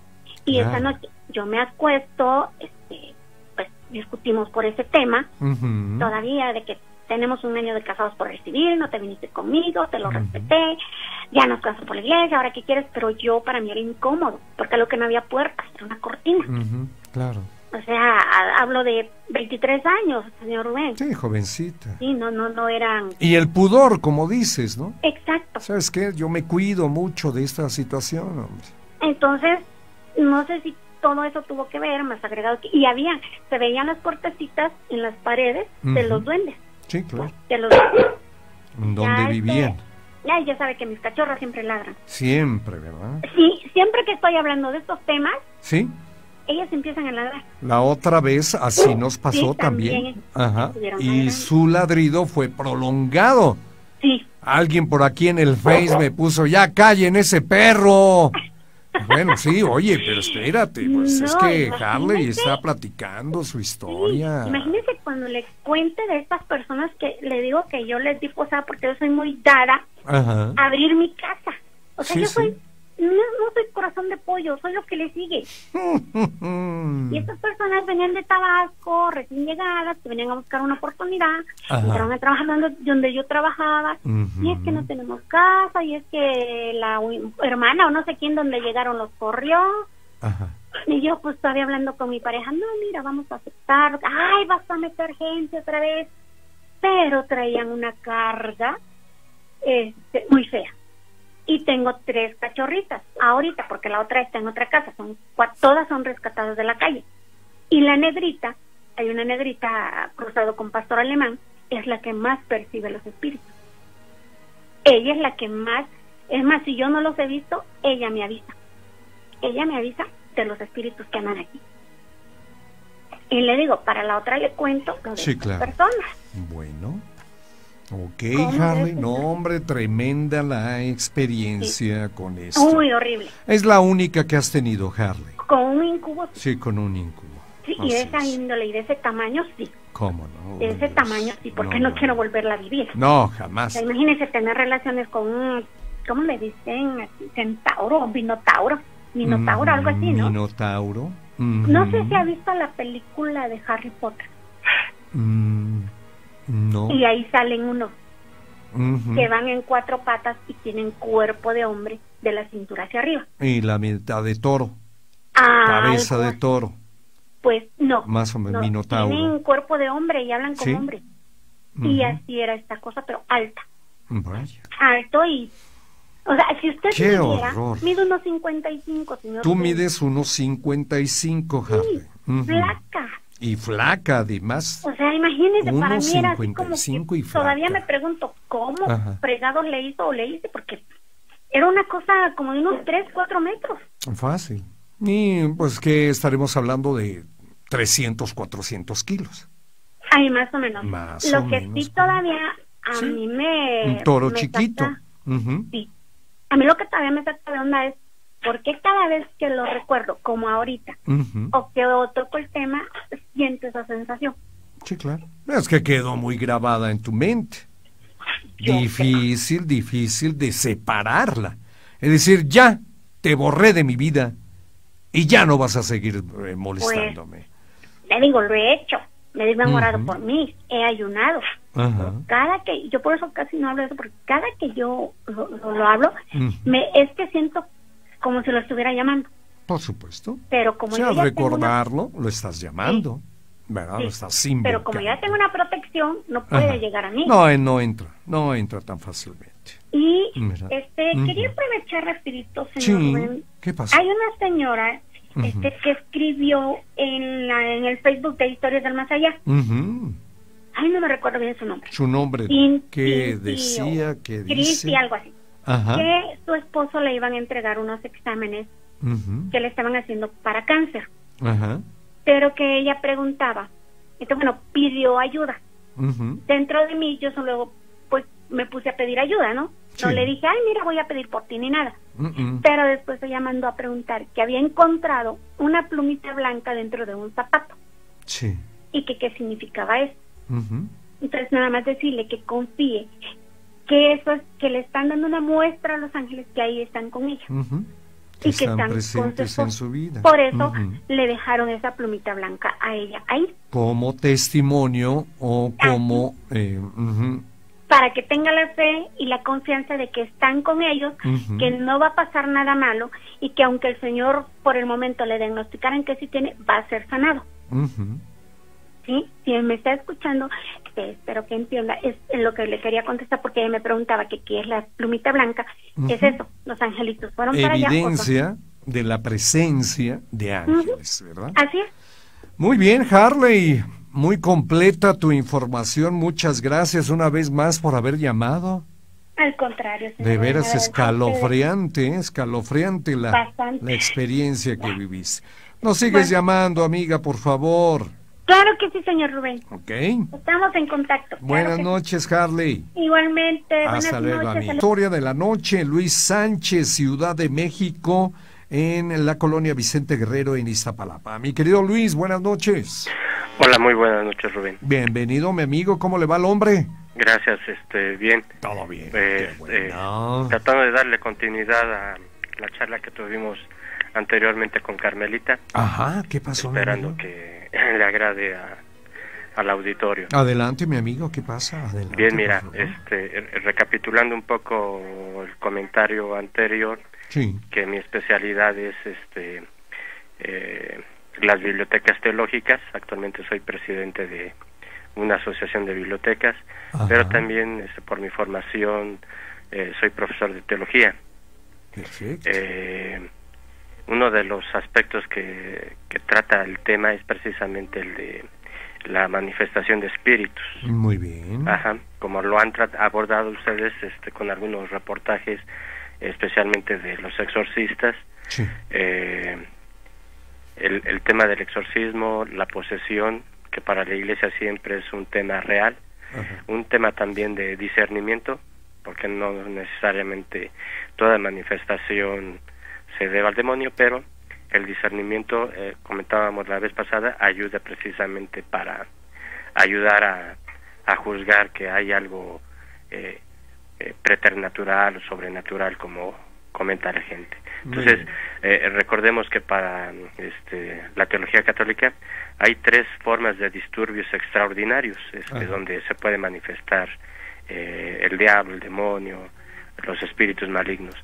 Y esa noche yo me acuesto, este, pues discutimos por ese tema, todavía de que tenemos un año de casados por recibir, no te viniste conmigo, te lo respeté, ya nos casamos por la iglesia, ahora qué quieres, pero yo para mí era incómodo, porque lo que no había puertas, era una cortina. Claro. O sea, hablo de 23 años, señor Rubén. Sí, jovencita. Sí, no, no, no eran... Y el pudor, como dices, ¿no? Exacto. ¿Sabes qué? Yo me cuido mucho de esta situación. Entonces, no sé si todo eso tuvo que ver, más agregado que... Y había, se veían las puertecitas en las paredes de los duendes. Sí, claro. De los ¿Dónde vivían? ya, ya sabe que mis cachorros siempre ladran. Siempre, ¿verdad? Sí, siempre que estoy hablando de estos temas... Sí ellas empiezan a ladrar. La otra vez así nos pasó también. Ajá. Y su ladrido fue prolongado. Sí. Alguien por aquí en el Face me puso, ya callen ese perro. Bueno, sí, oye, pero espérate, pues es que Harley está platicando su historia. imagínese cuando le cuente de estas personas que le digo que yo les di posada porque yo soy muy dada a abrir mi casa. O sea, yo soy no, no soy corazón de pollo, soy lo que le sigue. y estas personas venían de Tabasco, recién llegadas, que venían a buscar una oportunidad, entraron a trabajar donde, yo trabajaba, y es que no tenemos casa, y es que la hermana o no sé quién donde llegaron los corrió. Y yo pues todavía hablando con mi pareja, no, mira, vamos a aceptar, ay, vas a meter gente otra vez. Pero traían una carga este, muy fea. Y tengo tres cachorritas ahorita, porque la otra está en otra casa, son todas son rescatadas de la calle. Y la negrita, hay una negrita cruzado con pastor alemán, es la que más percibe los espíritus. Ella es la que más, es más, si yo no los he visto, ella me avisa. Ella me avisa de los espíritus que andan aquí. Y le digo, para la otra le cuento lo de sí, personas. Bueno. Ok, Harley, no hombre, tremenda la experiencia con esto. Muy horrible. Es la única que has tenido, Harley. Con un incubo. Sí, con un incubo. Sí, y de esa índole y de ese tamaño, sí. ¿Cómo no? De ese tamaño, sí, porque no, quiero volverla a vivir. No, jamás. imagínese tener relaciones con un, ¿cómo le dicen? Centauro, Minotauro. Minotauro, algo así, ¿no? Minotauro. No sé si ha visto la película de Harry Potter. Mm, no. Y ahí salen unos que van en cuatro patas y tienen cuerpo de hombre de la cintura hacia arriba. Y la mitad de toro. Cabeza de toro. Pues no. Más o menos, minotauro. Tienen cuerpo de hombre y hablan como hombre. Y así era esta cosa, pero alta. Alto y o sea, si usted Qué midiera, horror. mide unos 55, señor. Tú mides unos 55, Harley. Sí, flaca. Y flaca, además. O sea, imagínese, para mí era así como que todavía me pregunto cómo fregados le hizo o le hice, porque era una cosa como de unos 3, 4 metros. Fácil. Y pues que estaremos hablando de 300, 400 kilos. Ay, más o menos. Más Lo que sí todavía a mí me... Un toro chiquito. Sí, a mí lo que todavía me saca de onda es por qué cada vez que lo recuerdo, como ahorita, o que toco el tema, esa sensación. Sí, claro. Es que quedó muy grabada en tu mente. difícil, difícil de separarla. Es decir, ya te borré de mi vida y ya no vas a seguir eh, pues, molestándome. le digo, lo he hecho. Me he enamorado por mí, he ayunado. Cada que, yo por eso casi no hablo de eso, porque cada que yo lo, hablo, me, es que siento como si lo estuviera llamando. Por supuesto. Pero como al recordarlo, lo estás llamando. ¿Verdad? Lo estás Pero como ya tengo una protección, no puede llegar a mí. No, no entra, no entra tan fácilmente. Y este quería aprovechar rapidito, señor sí. ¿Qué pasa? Hay una señora este, que escribió en, la, en el Facebook de Historias del Más Allá. Ay, no me recuerdo bien su nombre. Su nombre, que decía, que dice... algo así. Que su esposo le iban a entregar unos exámenes que le estaban haciendo para cáncer. Pero que ella preguntaba, entonces, bueno, pidió ayuda. Dentro de mí, yo solo, pues, me puse a pedir ayuda, ¿no? No le dije, ay, mira, voy a pedir por ti ni nada. Pero después ella mandó a preguntar que había encontrado una plumita blanca dentro de un zapato. Sí. Y que qué significaba eso. Entonces nada más decirle que confíe, que eso es, que le están dando una muestra a los ángeles que ahí están con ella. Y que están, presentes en su vida. Por eso le dejaron esa plumita blanca a ella ahí. Como testimonio o como... Eh, para que tenga la fe y la confianza de que están con ellos, que no va a pasar nada malo y que aunque el Señor por el momento le diagnosticaran que sí tiene, va a ser sanado. ¿Sí? Si me está escuchando, este, espero que entienda, es lo que le quería contestar porque ella me preguntaba que qué es la plumita blanca, es eso, los angelitos fueron para allá. Evidencia de la presencia de ángeles, ¿verdad? Así es. Muy bien, Harley. Muy completa tu información. Muchas gracias una vez más por haber llamado. Al contrario. De veras escalofriante, escalofriante la, la experiencia que viviste. Nos sigues llamando, amiga, por favor. Claro que sí, señor Rubén. Ok. Estamos en contacto. Buenas noches, Harley. Igualmente. Hasta luego, Historia de la noche, Luis Sánchez, Ciudad de México, en la colonia Vicente Guerrero, en Iztapalapa. Mi querido Luis, buenas noches. Hola, muy buenas noches, Rubén. Bienvenido, mi amigo. ¿Cómo le va al hombre? Gracias, este, bien. Todo bien. Pues, eh, tratando de darle continuidad a la charla que tuvimos anteriormente con Carmelita. Ajá, ¿qué pasó? Esperando que le agrade al auditorio. Adelante, mi amigo, ¿qué pasa? Adelante, bien, mira, este, recapitulando un poco el comentario anterior, sí. que mi especialidad es este eh, las bibliotecas teológicas. Actualmente soy presidente de una asociación de bibliotecas, pero también este, por mi formación eh, soy profesor de teología. Eh, uno de los aspectos que, que trata el tema es precisamente el de la manifestación de espíritus. Muy bien. Ajá, como lo han abordado ustedes este, con algunos reportajes, especialmente de los exorcistas. Eh, el, el tema del exorcismo, la posesión, que para la iglesia siempre es un tema real, un tema también de discernimiento, porque no necesariamente toda manifestación se debe al demonio, pero el discernimiento, eh, comentábamos la vez pasada, ayuda precisamente para ayudar a, a juzgar que hay algo eh, eh, preternatural o sobrenatural, como comenta la gente. Entonces, eh, recordemos que para este, la teología católica hay tres formas de disturbios extraordinarios este, donde se puede manifestar el diablo, el demonio, los espíritus malignos.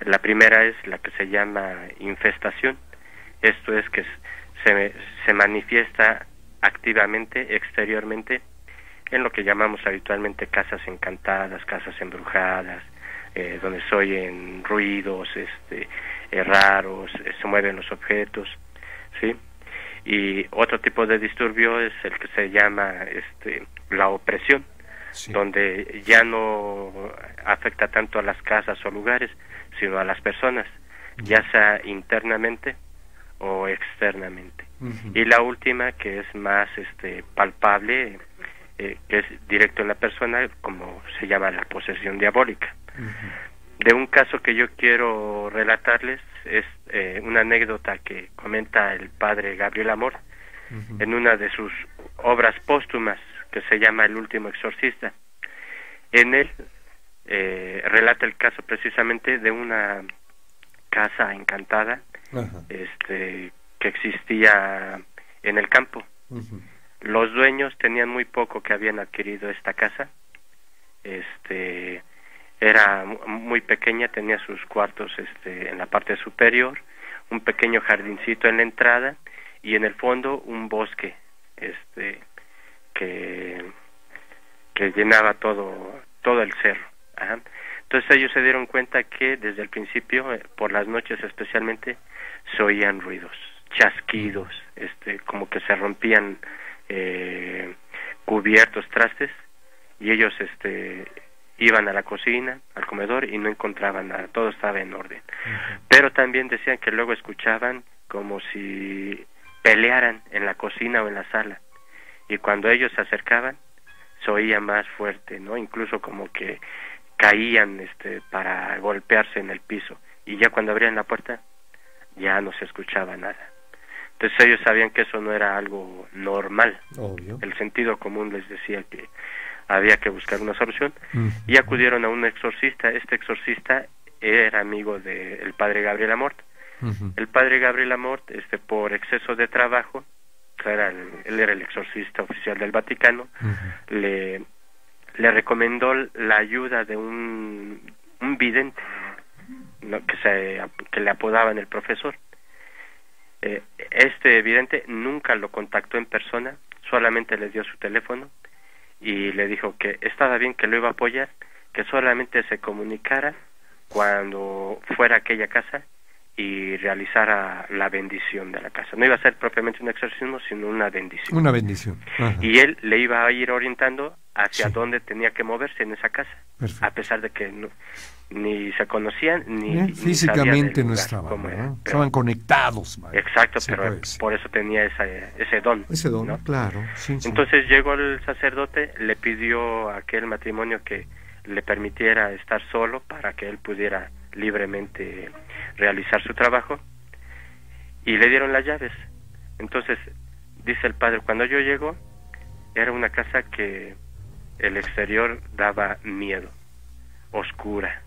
La primera es la que se llama infestación. Esto es que se, se manifiesta activamente, exteriormente, en lo que llamamos habitualmente casas encantadas, casas embrujadas, eh, donde se oyen ruidos este, eh, raros, eh, se mueven los objetos, ¿sí? Y otro tipo de disturbio es el que se llama este, la opresión, donde ya no afecta tanto a las casas o lugares, sino a las personas, ya sea internamente o externamente. Y la última, que es más este, palpable, eh, que es directo en la persona, como se llama la posesión diabólica. De un caso que yo quiero relatarles, es eh, una anécdota que comenta el padre Gabriel Amor en una de sus obras póstumas, que se llama El último exorcista. En él eh, relata el caso precisamente de una casa encantada este que existía en el campo. Los dueños tenían muy poco que habían adquirido esta casa. Este era muy pequeña, tenía sus cuartos este en la parte superior, un pequeño jardincito en la entrada y en el fondo un bosque este que que llenaba todo todo el cerro. Entonces ellos se dieron cuenta que desde el principio, eh, por las noches especialmente, se oían ruidos, chasquidos, este, como que se rompían eh, cubiertos, trastes, y ellos este, iban a la cocina, al comedor, y no encontraban nada, todo estaba en orden. Pero también decían que luego escuchaban como si pelearan en la cocina o en la sala, y cuando ellos se acercaban, se oía más fuerte, ¿no? Incluso como que caían este, para golpearse en el piso, y ya cuando abrían la puerta, ya no se escuchaba nada. Entonces ellos sabían que eso no era algo normal. El sentido común les decía que había que buscar una solución y acudieron a un exorcista. Este exorcista era amigo del padre Gabriel Amort. El padre Gabriel Amort, este, por exceso de trabajo, era él era el exorcista oficial del Vaticano, le, le recomendó la ayuda de un, un vidente que, se, que le apodaban el profesor. Eh, este evidente nunca lo contactó en persona, solamente le dio su teléfono y le dijo que estaba bien que lo iba a apoyar, que solamente se comunicara cuando fuera a aquella casa y realizara la bendición de la casa. No iba a ser propiamente un exorcismo, sino una bendición. Una bendición. Y él le iba a ir orientando hacia dónde tenía que moverse en esa casa, a pesar de que no, ni se conocían ni, físicamente no estaban estaban conectados exacto pero por eso tenía ese don ese don claro entonces llegó el sacerdote le pidió a aquel matrimonio que le permitiera estar solo para que él pudiera libremente realizar su trabajo y le dieron las llaves entonces dice el padre cuando yo llego era una casa que el exterior daba miedo oscura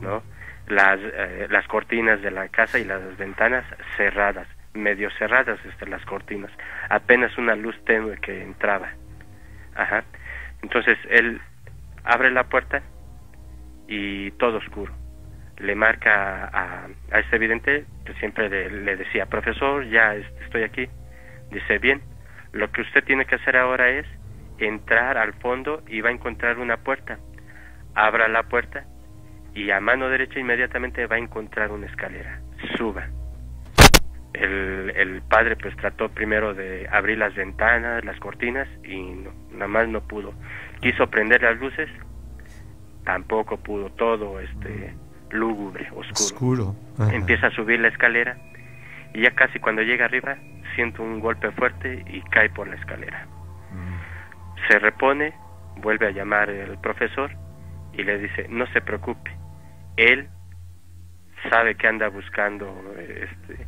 ¿no? Las, eh, las cortinas de la casa y las ventanas cerradas, medio cerradas este, las cortinas, apenas una luz tenue que entraba. Ajá. Entonces él abre la puerta y todo oscuro. Le marca a, a este vidente, que siempre le, decía, profesor, ya estoy aquí. Dice, bien, lo que usted tiene que hacer ahora es entrar al fondo y va a encontrar una puerta. Abra la puerta y a mano derecha inmediatamente va a encontrar una escalera. Suba. El, el padre pues trató primero de abrir las ventanas, las cortinas y nada más no pudo. Quiso prender las luces, tampoco pudo. Todo este lúgubre, oscuro. Empieza a subir la escalera y ya casi cuando llega arriba siente un golpe fuerte y cae por la escalera. Mm. Se repone, vuelve a llamar el profesor y le dice, no se preocupe, él sabe que anda buscando este,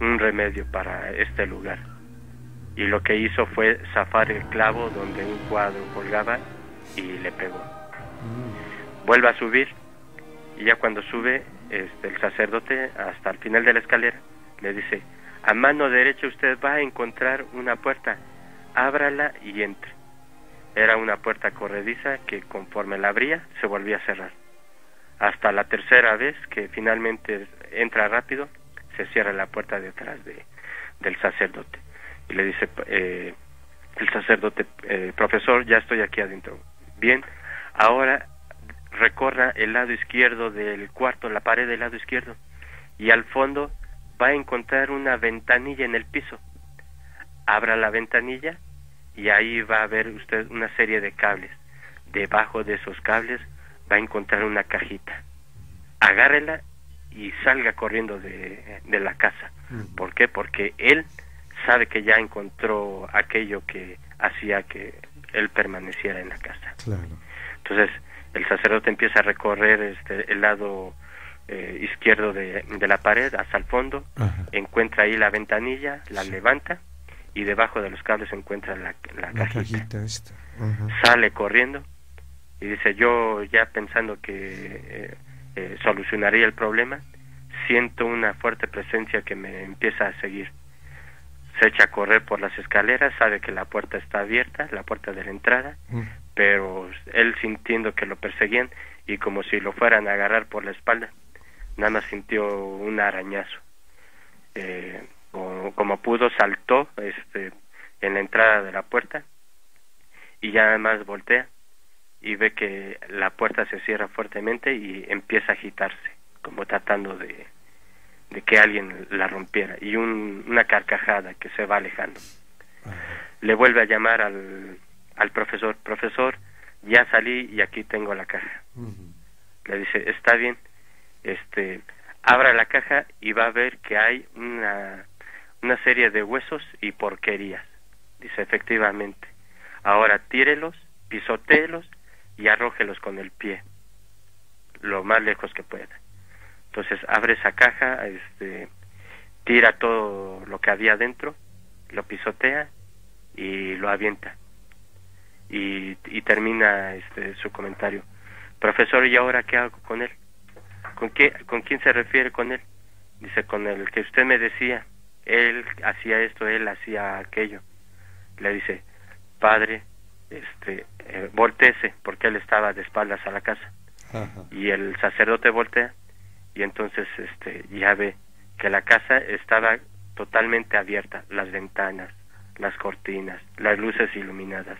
un remedio para este lugar. Y lo que hizo fue zafar el clavo donde un cuadro colgaba y le pegó. Mm. Vuelve a subir y ya cuando sube este, el sacerdote hasta el final de la escalera le dice, a mano derecha usted va a encontrar una puerta, ábrala y entre. Era una puerta corrediza que conforme la abría se volvía a cerrar. Hasta la tercera vez que finalmente entra rápido, se cierra la puerta detrás de, del sacerdote. Y le dice eh, el sacerdote, eh, profesor, ya estoy aquí adentro. Bien, ahora recorra el lado izquierdo del cuarto, la pared del lado izquierdo, y al fondo va a encontrar una ventanilla en el piso. Abra la ventanilla y ahí va a ver usted una serie de cables. Debajo de esos cables va a encontrar una cajita. Agárrela y salga corriendo de, de la casa. ¿Por qué? Porque él sabe que ya encontró aquello que hacía que él permaneciera en la casa. Entonces, el sacerdote empieza a recorrer este, el lado eh, izquierdo de, la pared hasta el fondo, encuentra ahí la ventanilla, la levanta y debajo de los cables encuentra la, la, cajita. Sale corriendo y dice yo ya pensando que eh, eh, solucionaría el problema, siento una fuerte presencia que me empieza a seguir. Se echa a correr por las escaleras, sabe que la puerta está abierta, la puerta de la entrada, pero él sintiendo que lo perseguían y como si lo fueran a agarrar por la espalda, nada más sintió un arañazo. Eh, como, pudo saltó este, en la entrada de la puerta y ya además voltea y ve que la puerta se cierra fuertemente y empieza a agitarse, como tratando de, de que alguien la rompiera y una carcajada que se va alejando. Le vuelve a llamar al, al profesor, profesor, ya salí y aquí tengo la caja. Le dice, está bien, este, abra la caja y va a ver que hay una, una serie de huesos y porquerías. Dice, efectivamente. Ahora tírelos, pisotéelos y arrójelos con el pie, lo más lejos que pueda. Entonces abre esa caja, este, tira todo lo que había dentro, lo pisotea y lo avienta y, y termina este, su comentario. Profesor, ¿y ahora qué hago con él? ¿Con, qué, ¿Con quién se refiere con él? Dice, con el que usted me decía. Él hacía esto, él hacía aquello. Le dice, padre, este, eh, porque él estaba de espaldas a la casa. Y el sacerdote voltea y entonces este, ya ve que la casa estaba totalmente abierta, las ventanas, las cortinas, las luces iluminadas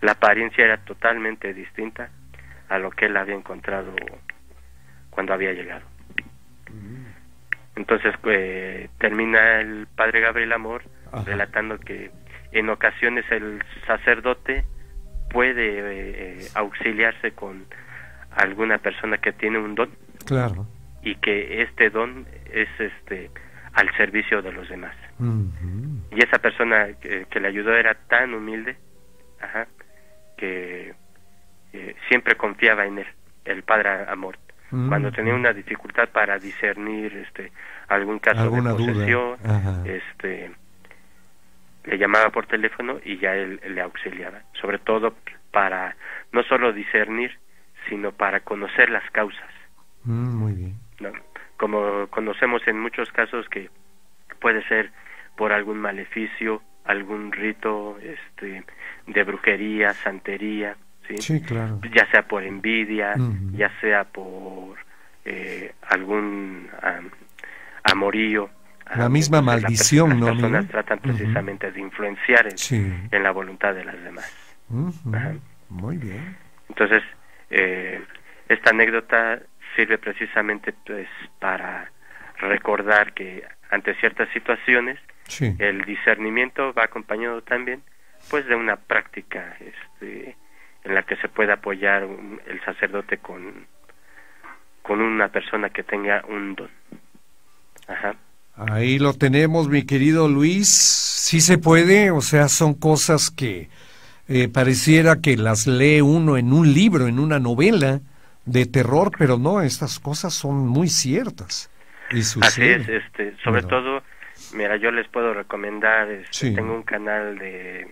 la apariencia era totalmente distinta a lo que él había encontrado cuando había llegado. Entonces eh, termina el padre Gabriel Amor relatando que en ocasiones el sacerdote puede eh, auxiliarse con alguna persona que tiene un don claro. y que este don es este al servicio de los demás y esa persona que, que, le ayudó era tan humilde ajá, que siempre confiaba en él, el Padre Amor. Mm. Cuando tenía una dificultad para discernir este algún caso de posesión, este le llamaba por teléfono y ya él, le auxiliaba, sobre todo para no solo discernir, sino para conocer las causas. Mm, muy bien. Como conocemos en muchos casos que puede ser por algún maleficio, algún rito este de brujería, santería, ¿sí? claro. ya sea por envidia, ya sea por eh, algún amorío. La misma maldición, ¿no? Las personas tratan precisamente de influenciar en, la voluntad de las demás. Muy bien. Entonces, eh, esta anécdota sirve precisamente pues para recordar que ante ciertas situaciones el discernimiento va acompañado también pues de una práctica este en la que se puede apoyar el sacerdote con con una persona que tenga un don. Ajá. Ahí lo tenemos, mi querido Luis. Sí se puede, o sea, son cosas que eh, pareciera que las lee uno en un libro, en una novela de terror, pero no, estas cosas son muy ciertas. Y Así es, este, sobre todo, mira, yo les puedo recomendar, este, tengo un canal de,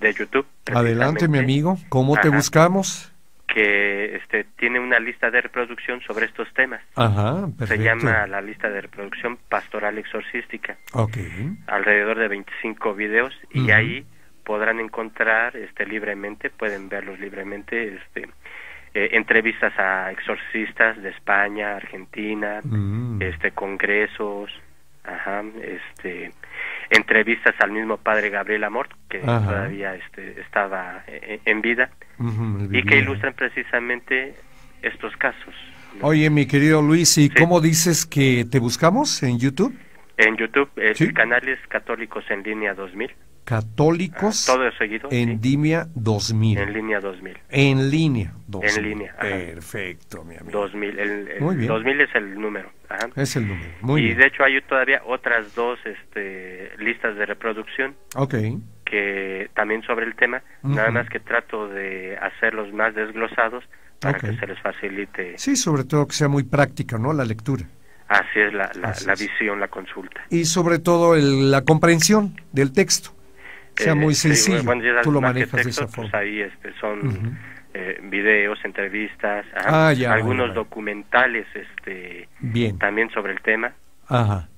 de, YouTube. Adelante, mi amigo, ¿cómo te buscamos? que este, tiene una lista de reproducción sobre estos temas. Ajá, Se llama la lista de reproducción pastoral exorcística. Okay. Alrededor de 25 videos y ahí podrán encontrar este libremente, pueden verlos libremente, este eh, entrevistas a exorcistas de España, Argentina, mm. este congresos, ajá, este entrevistas al mismo padre Gabriel Amort que todavía este, estaba eh, en vida y que ilustran precisamente estos casos. Oye, mi querido Luis, ¿y cómo dices que te buscamos en YouTube? En YouTube, el canal es Católicos en Línea 2000. Católicos ah, todo seguido, en Línea 2000. En línea 2000. En línea 2000. En línea. Perfecto, mi amigo. 2000, el, el Muy bien. 2000 es el número. Ajá. Es el número. Muy y de hecho hay todavía otras dos este, listas de reproducción. Ok. Que también sobre el tema, nada más que trato de hacerlos más desglosados para que se les facilite. Sí, sobre todo que sea muy práctica, ¿no? La lectura. Así es la, la, visión, la consulta. Y sobre todo la comprensión del texto sea muy eh, sencillo. Tú lo manejas de esa pues ahí este, son eh, videos, entrevistas, ah, algunos documentales este, Bien. también sobre el tema,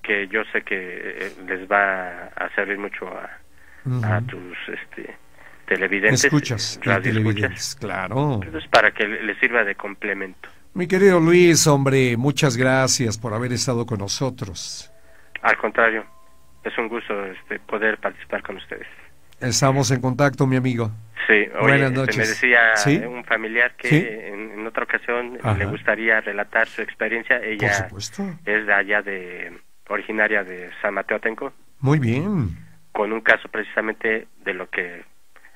que yo sé que eh, les va a servir mucho a, a tus este, televidentes. Escuchas, televidentes, claro. Entonces, para que les sirva de complemento. Mi querido Luis, hombre, muchas gracias por haber estado con nosotros. Al contrario, es un gusto este, poder participar con ustedes. Estamos en contacto, mi amigo. Sí, Buenas noches. me decía un familiar que en, otra ocasión le gustaría relatar su experiencia. Ella es de allá de originaria de San Mateo Atenco. Muy bien. Con un caso precisamente de lo que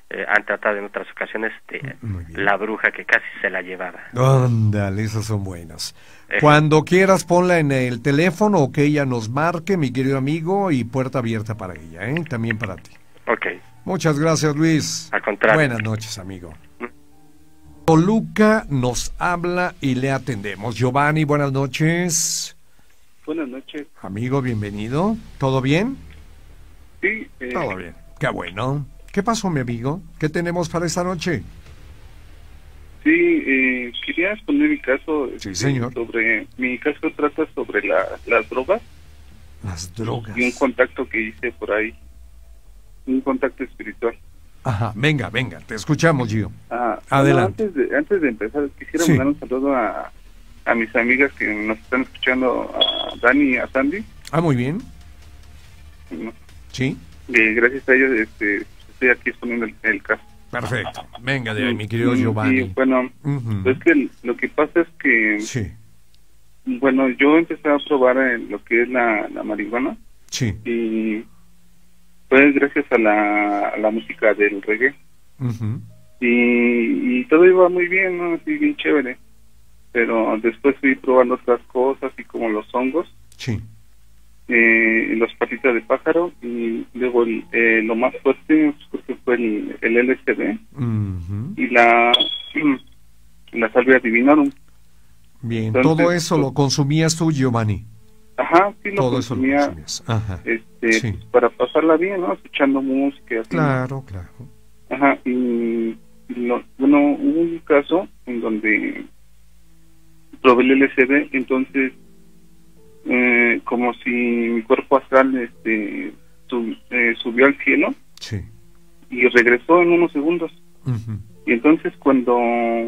eh, han tratado en otras ocasiones de la bruja que casi se la llevaba. Ándale, esos son buenos. Eh. Cuando quieras ponla en el teléfono o que ella nos marque, mi querido amigo, y puerta abierta para ella, ¿eh? también para ti. Ok. Muchas gracias, Luis. Al contrario. Buenas noches, amigo. Toluca nos habla y le atendemos. Giovanni, buenas noches. Buenas noches. Amigo, bienvenido. ¿Todo bien? Sí. Eh... Todo bien. Qué bueno. ¿Qué pasó, mi amigo? ¿Qué tenemos para esta noche? Sí, eh, quería exponer mi caso. Sí, este, señor. Sobre, mi caso trata sobre las drogas. Las drogas. Y un contacto que hice por ahí un contacto espiritual. Ajá, venga, venga, te escuchamos, Gio. Ah, Adelante. antes, de, antes de empezar, quisiera mandar un saludo a, a mis amigas que nos están escuchando, a Dani y a Sandy. Ah, muy bien. Sí. Eh, gracias a ellos este, estoy aquí exponiendo el, caso. Perfecto. Venga de ahí, mi querido Giovanni. bueno, es que lo que pasa es que... Sí. Bueno, yo empecé a probar lo que es la, la marihuana. Sí. Y fue gracias a la, la música del reggae. y, todo iba muy bien, ¿no? Así bien chévere. Pero después fui probando otras cosas, y como los hongos. Sí. Eh, los patitas de pájaro y luego eh, lo más fuerte pues, fue el, el LSD y la la salvia divinarum. Bien, todo eso lo consumías tú, Giovanni. Ajá, sí lo Todo consumía, Ajá. Este, pues, para pasarla bien, ¿no? Escuchando música. Claro, claro. Ajá, y, bueno, hubo un caso en donde probé el LCD, entonces, eh, como si mi cuerpo astral este, eh, subió al cielo sí. y regresó en unos segundos. Y entonces cuando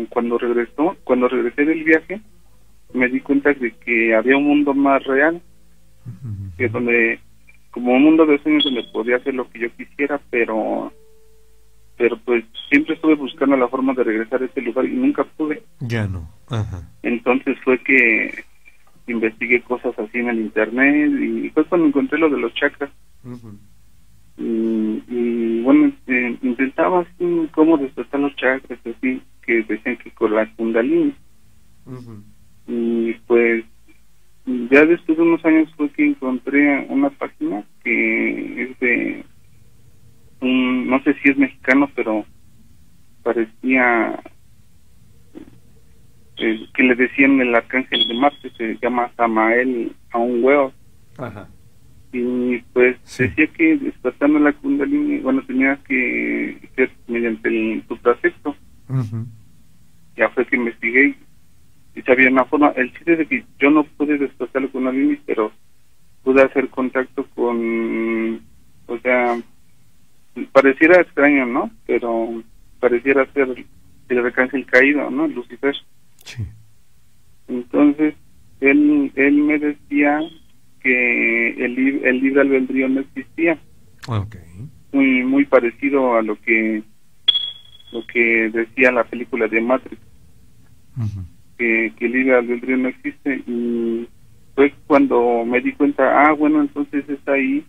cuando regresó, cuando regresé del viaje, me di cuenta de que había un mundo más real, que donde, como un mundo de sueños donde podía hacer lo que yo quisiera, pero pero pues siempre estuve buscando la forma de regresar a ese lugar y nunca pude. Ya no. Entonces fue que investigué cosas así en el internet y fue cuando encontré lo de los chakras. y, bueno, eh, intentaba así cómo despertar los chakras, así que decían que con la kundalini. Y pues ya después de unos años fue que encontré una página que es de un, no sé si es mexicano, pero parecía eh, que le decían el arcángel de Marte, se llama Samael a un huevo. Y pues decía que despertando la kundalini, bueno, tenía que ser mediante el suprasexto. Ya fue que investigué y sabía una forma. El chiste de que yo no pude despertar la kundalini, pero pude hacer contacto con, o sea, pareciera extraño, ¿no? Pero pareciera ser el arcángel caído, ¿no? Lucifer. Sí. Entonces, él, él me decía que el, el libre albedrío no existía. Okay. Muy, muy parecido a lo que lo que decía la película de Matrix. Que, que el libre albedrío no existe. Y fue cuando me di cuenta, ah, bueno, entonces está ahí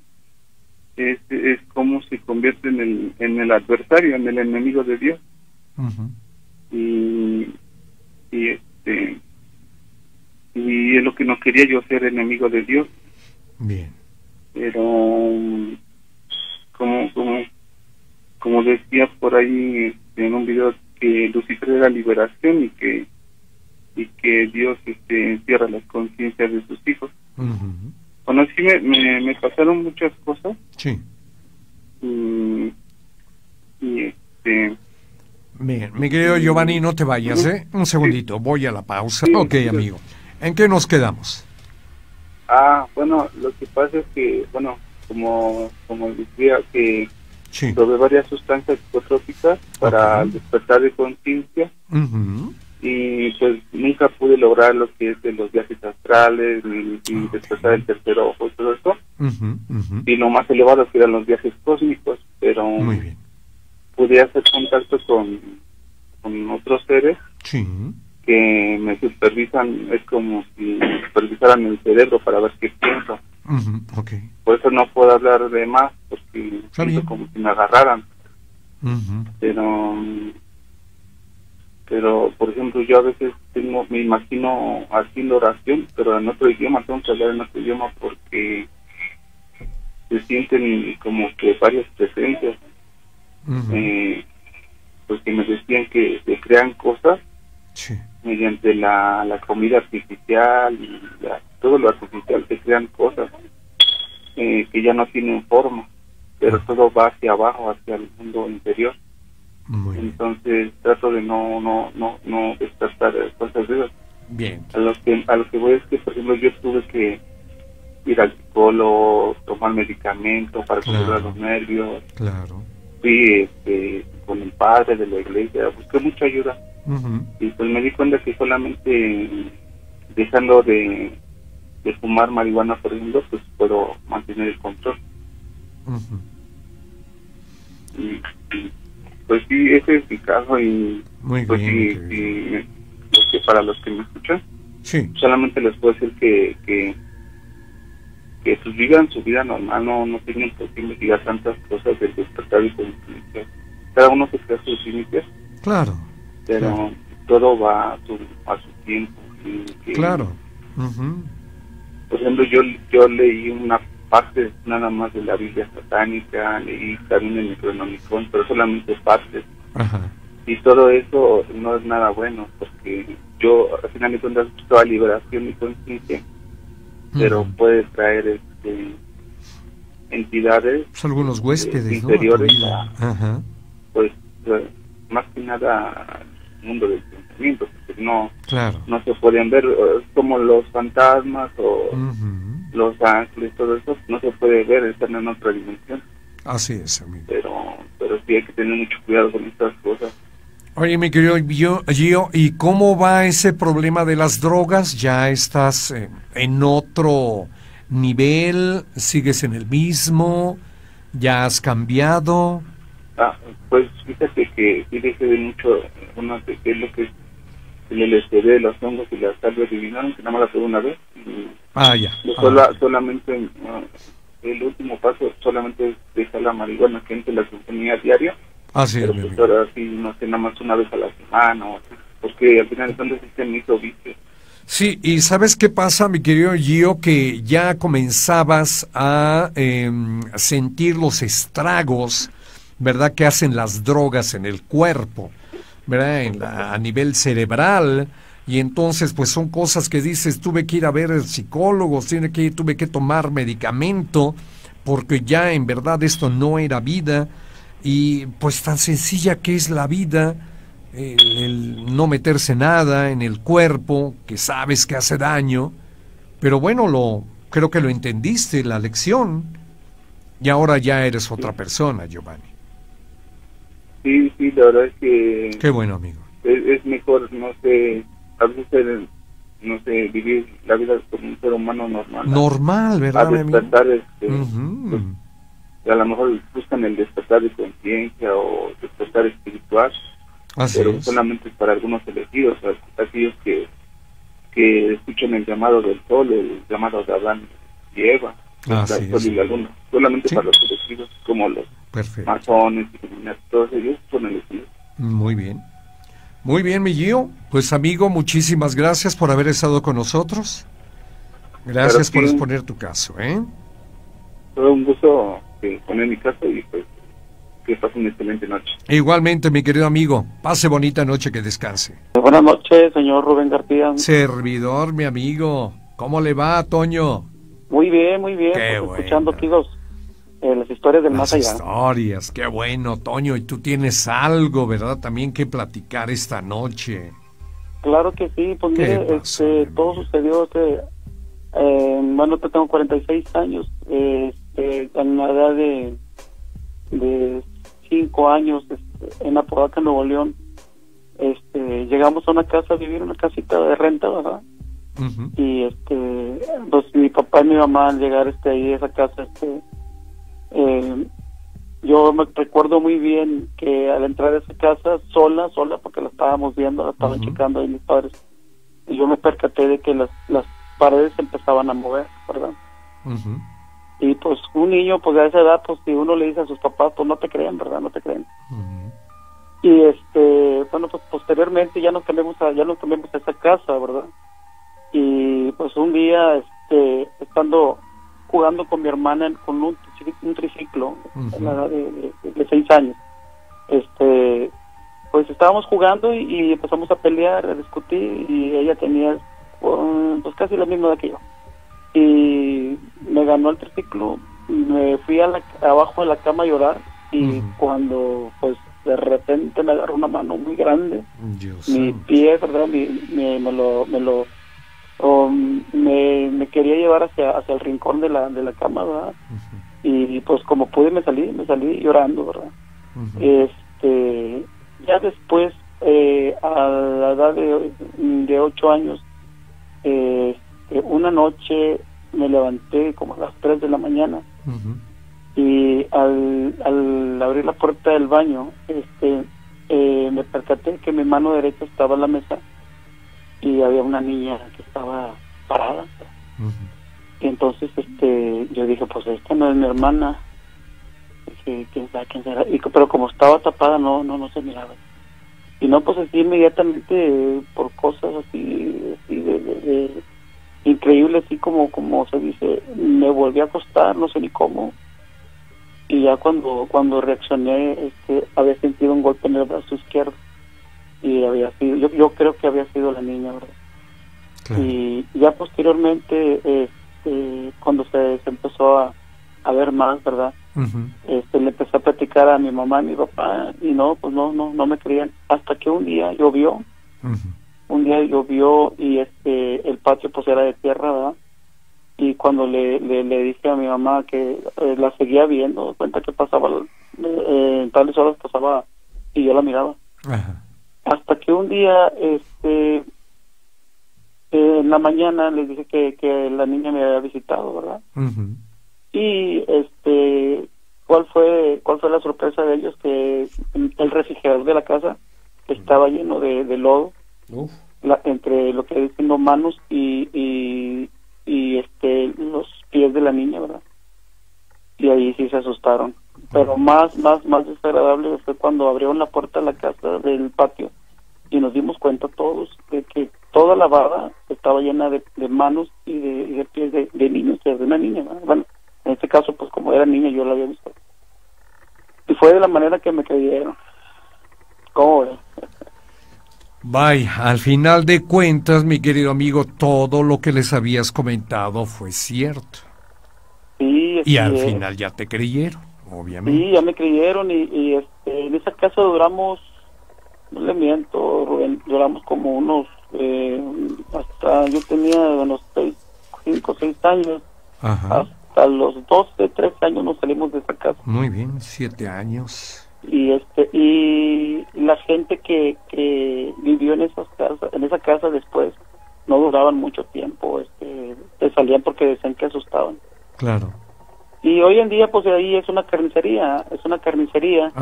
es, es como se convierte en el, en el adversario, en el enemigo de Dios. y, y este y es lo que no quería yo ser enemigo de Dios. Bien. Pero como como como decía por ahí en un video que Lucifer era liberación y que y que Dios este encierra las conciencias de sus hijos. Bueno, sí me, me, pasaron muchas cosas. Sí. Y, este... Bien, mi querido Giovanni, no te vayas, ¿eh? Un segundito, voy a la pausa. ok, amigo. ¿En qué nos quedamos? Ah, bueno, lo que pasa es que, bueno, como, como decía, que sí. sobre varias sustancias psicotrópicas para despertar de conciencia y pues nunca pude lograr lo que es de los viajes astrales y, y despertar el tercer ojo y todo eso. Y lo más elevado que eran los viajes cósmicos pero pude hacer contacto con, con otros seres que me supervisan es como si supervisaran el cerebro para ver qué pienso. Por eso no puedo hablar de más porque siento como si me agarraran. Pero pero por ejemplo yo a veces tengo me imagino haciendo oración pero en otro idioma tengo que hablar en otro idioma porque se sienten como que varias presencias. Eh, pues que me decían que se crean cosas mediante la, la comida artificial y todo lo artificial se crean cosas eh, que ya no tienen forma pero todo va hacia abajo hacia el mundo interior entonces trato de no no no no despertar cosas de. Bien. A lo que a lo que voy es que por ejemplo yo tuve que ir al psicólogo, tomar medicamento para controlar los nervios. Claro. Fui este, con el padre de la iglesia, busqué mucha ayuda. Y pues me di cuenta que solamente dejando de, de fumar marihuana, por ejemplo, pues puedo mantener el control. y, pues sí, ese es mi caso y Muy pues bien, sí, para los que me escuchan, sí. solamente les puedo decir que, que, que pues vivan su vida normal, no, no tienen por qué investigar tantas cosas del despertar y Cada uno se crea sus límites. Claro. Pero todo va a su, a su tiempo. claro. Por ejemplo, yo, yo leí una partes nada más de la Biblia satánica, leí también el Necronomicon, pero solamente partes. Y todo eso no es nada bueno, porque yo, al final de cuentas, toda liberación y conciencia, pero puede traer este, entidades pues algunos huéspedes inferiores pues eh, más que nada mundo del pensamiento porque no claro. no se pueden ver como los fantasmas o los ángeles, todo eso no se puede ver, están en otra dimensión. Así es, amigo. Pero, pero sí hay que tener mucho cuidado con estas cosas. Oye, mi querido Gio, ¿y cómo va ese problema de las drogas? ¿Ya estás eh, en otro nivel? ¿Sigues en el mismo? ¿Ya has cambiado? Ah, pues fíjate que sí dejé de mucho una de lo que es el LSD, los hongos y las salvas adivinaron, que nada más la una vez. Ah, ya. Ah. Solamente, ah, el último paso solamente es dejar la marihuana que antes la consumía diario. Ah, sí, pero pues ahora sí, no sé, nada más una vez a la semana, porque al final sí se me hizo vicio. Sí, y ¿sabes qué pasa, mi querido Gio? Que ya comenzabas a em, sentir los estragos, ¿verdad?, que hacen las drogas en el cuerpo, ¿verdad?, a nivel cerebral. Y entonces, pues son cosas que dices, tuve que ir a ver psicólogos, tiene que, tuve que tomar medicamento, porque ya en verdad esto no era vida. Y pues tan sencilla que es la vida, el, no meterse nada en el cuerpo, que sabes que hace daño, pero bueno, lo creo que lo entendiste, la lección, y ahora ya eres otra persona, Giovanni. Sí, sí, la verdad es que... Qué bueno, amigo. Es, mejor, no sé, a veces, no sé, vivir la vida como un ser humano normal. Normal, ¿verdad, a despertar, este, pues, a lo mejor buscan el despertar de conciencia o despertar espiritual pero solamente para algunos elegidos, aquellos que, que escuchan el llamado del sol, el llamado de Adán y Eva, el sol y la luna, solamente para los elegidos, como los masones y todos ellos son elegidos. Muy bien. Muy bien, mi Gio. Pues amigo, muchísimas gracias por haber estado con nosotros. Gracias por exponer tu caso, ¿eh? Fue un gusto eh, poner mi caso y pues que pase una excelente noche. Igualmente, mi querido amigo, pase bonita noche, que descanse. Buenas noches, señor Rubén García. Servidor, mi amigo. ¿Cómo le va, Toño? Muy bien, muy bien. Pues, escuchando aquí eh, las historias del más allá. historias, qué bueno, Toño. Y tú tienes algo, ¿verdad? También que platicar esta noche. Claro que sí, pues mire, este, todo sucedió este, eh, bueno, te tengo 46 años, este, a la edad de, de cinco años este, en Apodaca, Nuevo León, este, llegamos a una casa a vivir, una casita de renta, ¿verdad? Y este, pues mi papá y mi mamá al llegar este ahí a esa casa, este, eh, yo me recuerdo muy bien que al entrar a esa casa sola, sola, porque la estábamos viendo, la estaban checando ahí mis padres, y yo me percaté de que las, las paredes empezaban a mover, ¿verdad? y pues un niño pues a esa edad pues si uno le dice a sus papás pues no te creen verdad no te creen y este bueno pues posteriormente ya nos cambiamos a ya nos cambiamos a esa casa verdad y pues un día este estando jugando con mi hermana con un, un triciclo a la edad de, seis años. Este pues estábamos jugando y, empezamos a pelear a discutir y ella tenía pues casi la misma edad que yo. Y me ganó el triciclo, me fui a la, abajo de la cama a llorar y cuando pues de repente me agarró una mano muy grande, mi pie, ¿verdad? me, lo, me lo me, quería llevar hacia, hacia el rincón de la, de la cama, ¿verdad? Y pues como pude me salí, me salí llorando, ¿verdad? Este, ya después, eh, a la edad de, de ocho años, eh, una noche me levanté como a las 3 de la mañana y al, al, abrir la puerta del baño este eh, me percaté que mi mano derecha estaba en la mesa y había una niña que estaba parada y entonces este yo dije pues esta no es mi hermana. Dije quién sabe quién será y, pero como estaba tapada no no no se miraba. Y no pues así inmediatamente por cosas así, así de increíble así como como se dice me volví a acostar no sé ni cómo. Y ya cuando cuando reaccioné este había sentido un golpe en el brazo izquierdo. Y había sido yo, yo creo que había sido la niña verdad y ya posteriormente este cuando se, empezó a, a, ver más verdad este le empecé a platicar a mi mamá y mi papá y no pues no no no me creían. Hasta que un día llovió. Un día llovió y este el patio pues era de tierra, ¿verdad? Y cuando le, le, dije a mi mamá que eh, la seguía viendo, cuenta que pasaba, eh, en tales horas pasaba y yo la miraba. hasta que un día, este, en la mañana les dije que, que la niña me había visitado, ¿verdad? Y este, ¿cuál fue, cuál fue la sorpresa de ellos? Que el refrigerador de la casa estaba lleno de, de lodo, entre lo que dicen manos y, y, y este, los pies de la niña, ¿verdad? Y ahí sí se asustaron. Pero más, más, más desagradable fue cuando abrieron la puerta de la casa del patio y nos dimos cuenta todos de que toda la barra estaba llena de, manos y de, pies de, niños, de una niña. Bueno, en este caso, pues como era niña, yo la había visto. Y fue de la manera que me creyeron. ¿Cómo Vaya, al final de cuentas, mi querido amigo, todo lo que les habías comentado fue cierto. Sí, y al final ya te creyeron, obviamente. Sí, ya me creyeron y, este, en esa casa duramos, no le miento, duramos como unos eh, hasta yo tenía unos 6, 5 o 6 años. Hasta los 12, 13 años nos salimos de esa casa. Muy bien, 7 años. Y este y la gente que, que vivió en esas casas, en esa casa después no duraban mucho tiempo, este, se salían porque decían que asustaban. Claro. Y hoy en día, pues ahí es una carnicería, es una carnicería,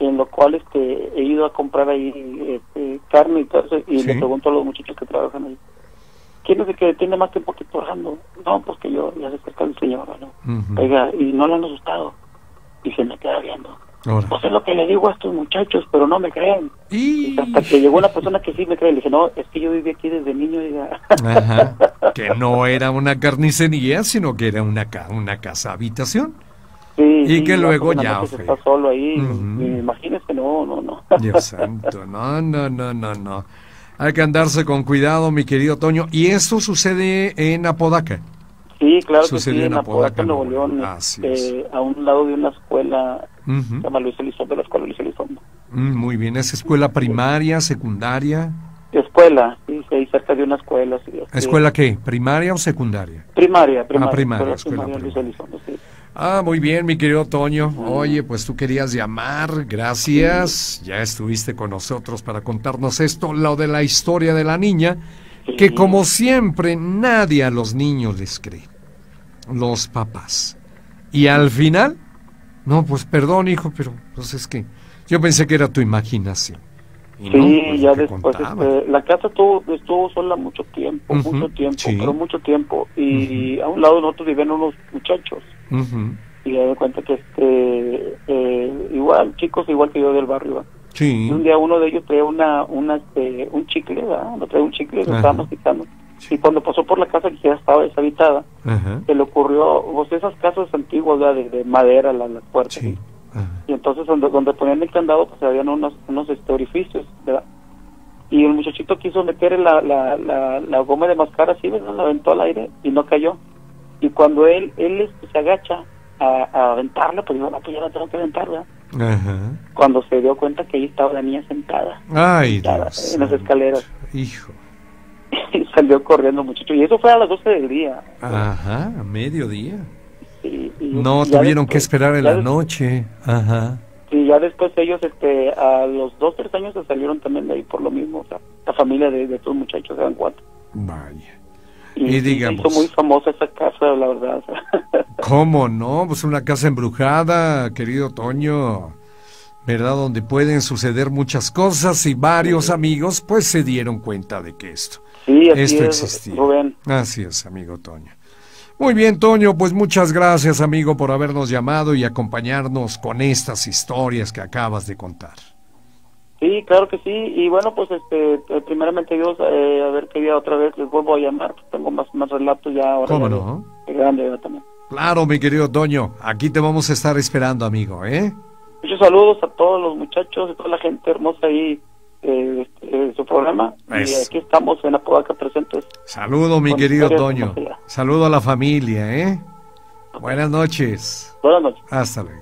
en lo cual este, he ido a comprar ahí este, carne y todo eso, y le pregunto a los muchachos que trabajan ahí, ¿quién es el que tiene más tiempo que trabajando? No, pues que yo, ya se acerca el señor, ¿no? Oiga, y no le han asustado, y se me queda viendo. Pues es lo que le digo a estos muchachos, pero no me creen. Y... Hasta que llegó una persona que sí me cree, le dije, no, es que yo viví aquí desde niño. Y Que no era una carnicería, sino que era una, una casa habitación. Sí, y que luego ya fue. Está solo ahí, imagínese, no, no, no. Dios santo, no, no, no, no, no. Hay que andarse con cuidado, mi querido Toño. ¿Y esto sucede en Apodaca? Sí, claro que sí, en Apodaca, Nuevo León, este, a un lado de una escuela, se llama Luis Elizondo, la escuela Luis Elizondo. Mm, muy bien, ¿es escuela primaria, secundaria? Escuela, sí, sí cerca de una escuela. Sí, ¿Escuela qué? ¿Primaria o secundaria? Primaria, primaria. Ah, primaria, escuela primaria. Ah, muy bien, mi querido Toño. Oye, pues tú querías llamar, gracias. Ya estuviste con nosotros para contarnos esto, lo de la historia de la niña, que como siempre nadie a los niños les cree los papás. Y al final, no, pues perdón, hijo, pero pues es que yo pensé que era tu imaginación. sí, pues, ya después, este, la casa estuvo, estuvo sola mucho tiempo, mucho tiempo, pero mucho tiempo. Y a un lado nosotros vivían unos muchachos. Y me cuenta que este, eh, igual, chicos igual que yo del barrio. Sí. un día uno de ellos traía una, una, este, un chicle, ¿verdad? No traía un chicle, lo estábamos masticando y cuando pasó por la casa que ya estaba deshabitada, se le ocurrió, pues esas casas antiguas de, madera, las, las puertas. Y entonces donde, donde ponían el candado, pues habían unos, unos este, orificios, ¿verdad? Y el muchachito quiso meter la, la, la, goma de mascar así, ¿verdad? La aventó al aire y no cayó. Y cuando él, él este, se agacha a, a aventarla, pues dijo, no, pues ya la tengo que aventar, ¿verdad? Cuando se dio cuenta que ahí estaba la niña sentada. Ay, en las escaleras. Hijo. Y salió corriendo muchacho. Y eso fue a las 12 del día. Ajá, a mediodía. no tuvieron que esperar en la noche. Ajá. Y ya después ellos, este, a los dos, tres años se salieron también de ahí por lo mismo. O sea, la familia de, de estos muchachos eran cuatro. Vaya. Y, digamos. hizo muy famosa esa casa, la verdad. ¿Cómo no? Pues una casa embrujada, querido Toño. ¿Verdad? Donde pueden suceder muchas cosas y varios amigos pues se dieron cuenta de que esto Sí, Esto existía. Así es, amigo Toño. Muy bien, Toño, pues muchas gracias, amigo, por habernos llamado y acompañarnos con estas historias que acabas de contar. Sí, claro que sí. Y bueno, pues este, eh, primeramente Dios, eh, a ver qué día otra vez les vuelvo a llamar. Tengo más, más relatos ya ahora. ¿Cómo no? grande también. Claro, mi querido Toño. Aquí te vamos a estar esperando, amigo, ¿eh? Muchos saludos a todos los muchachos y toda la gente hermosa ahí eh, eh, su programa. Y aquí estamos en Apodaca presentes. Saludo, mi querido Toño. Saludo a la familia, ¿eh? Buenas noches. Buenas noches. Hasta luego.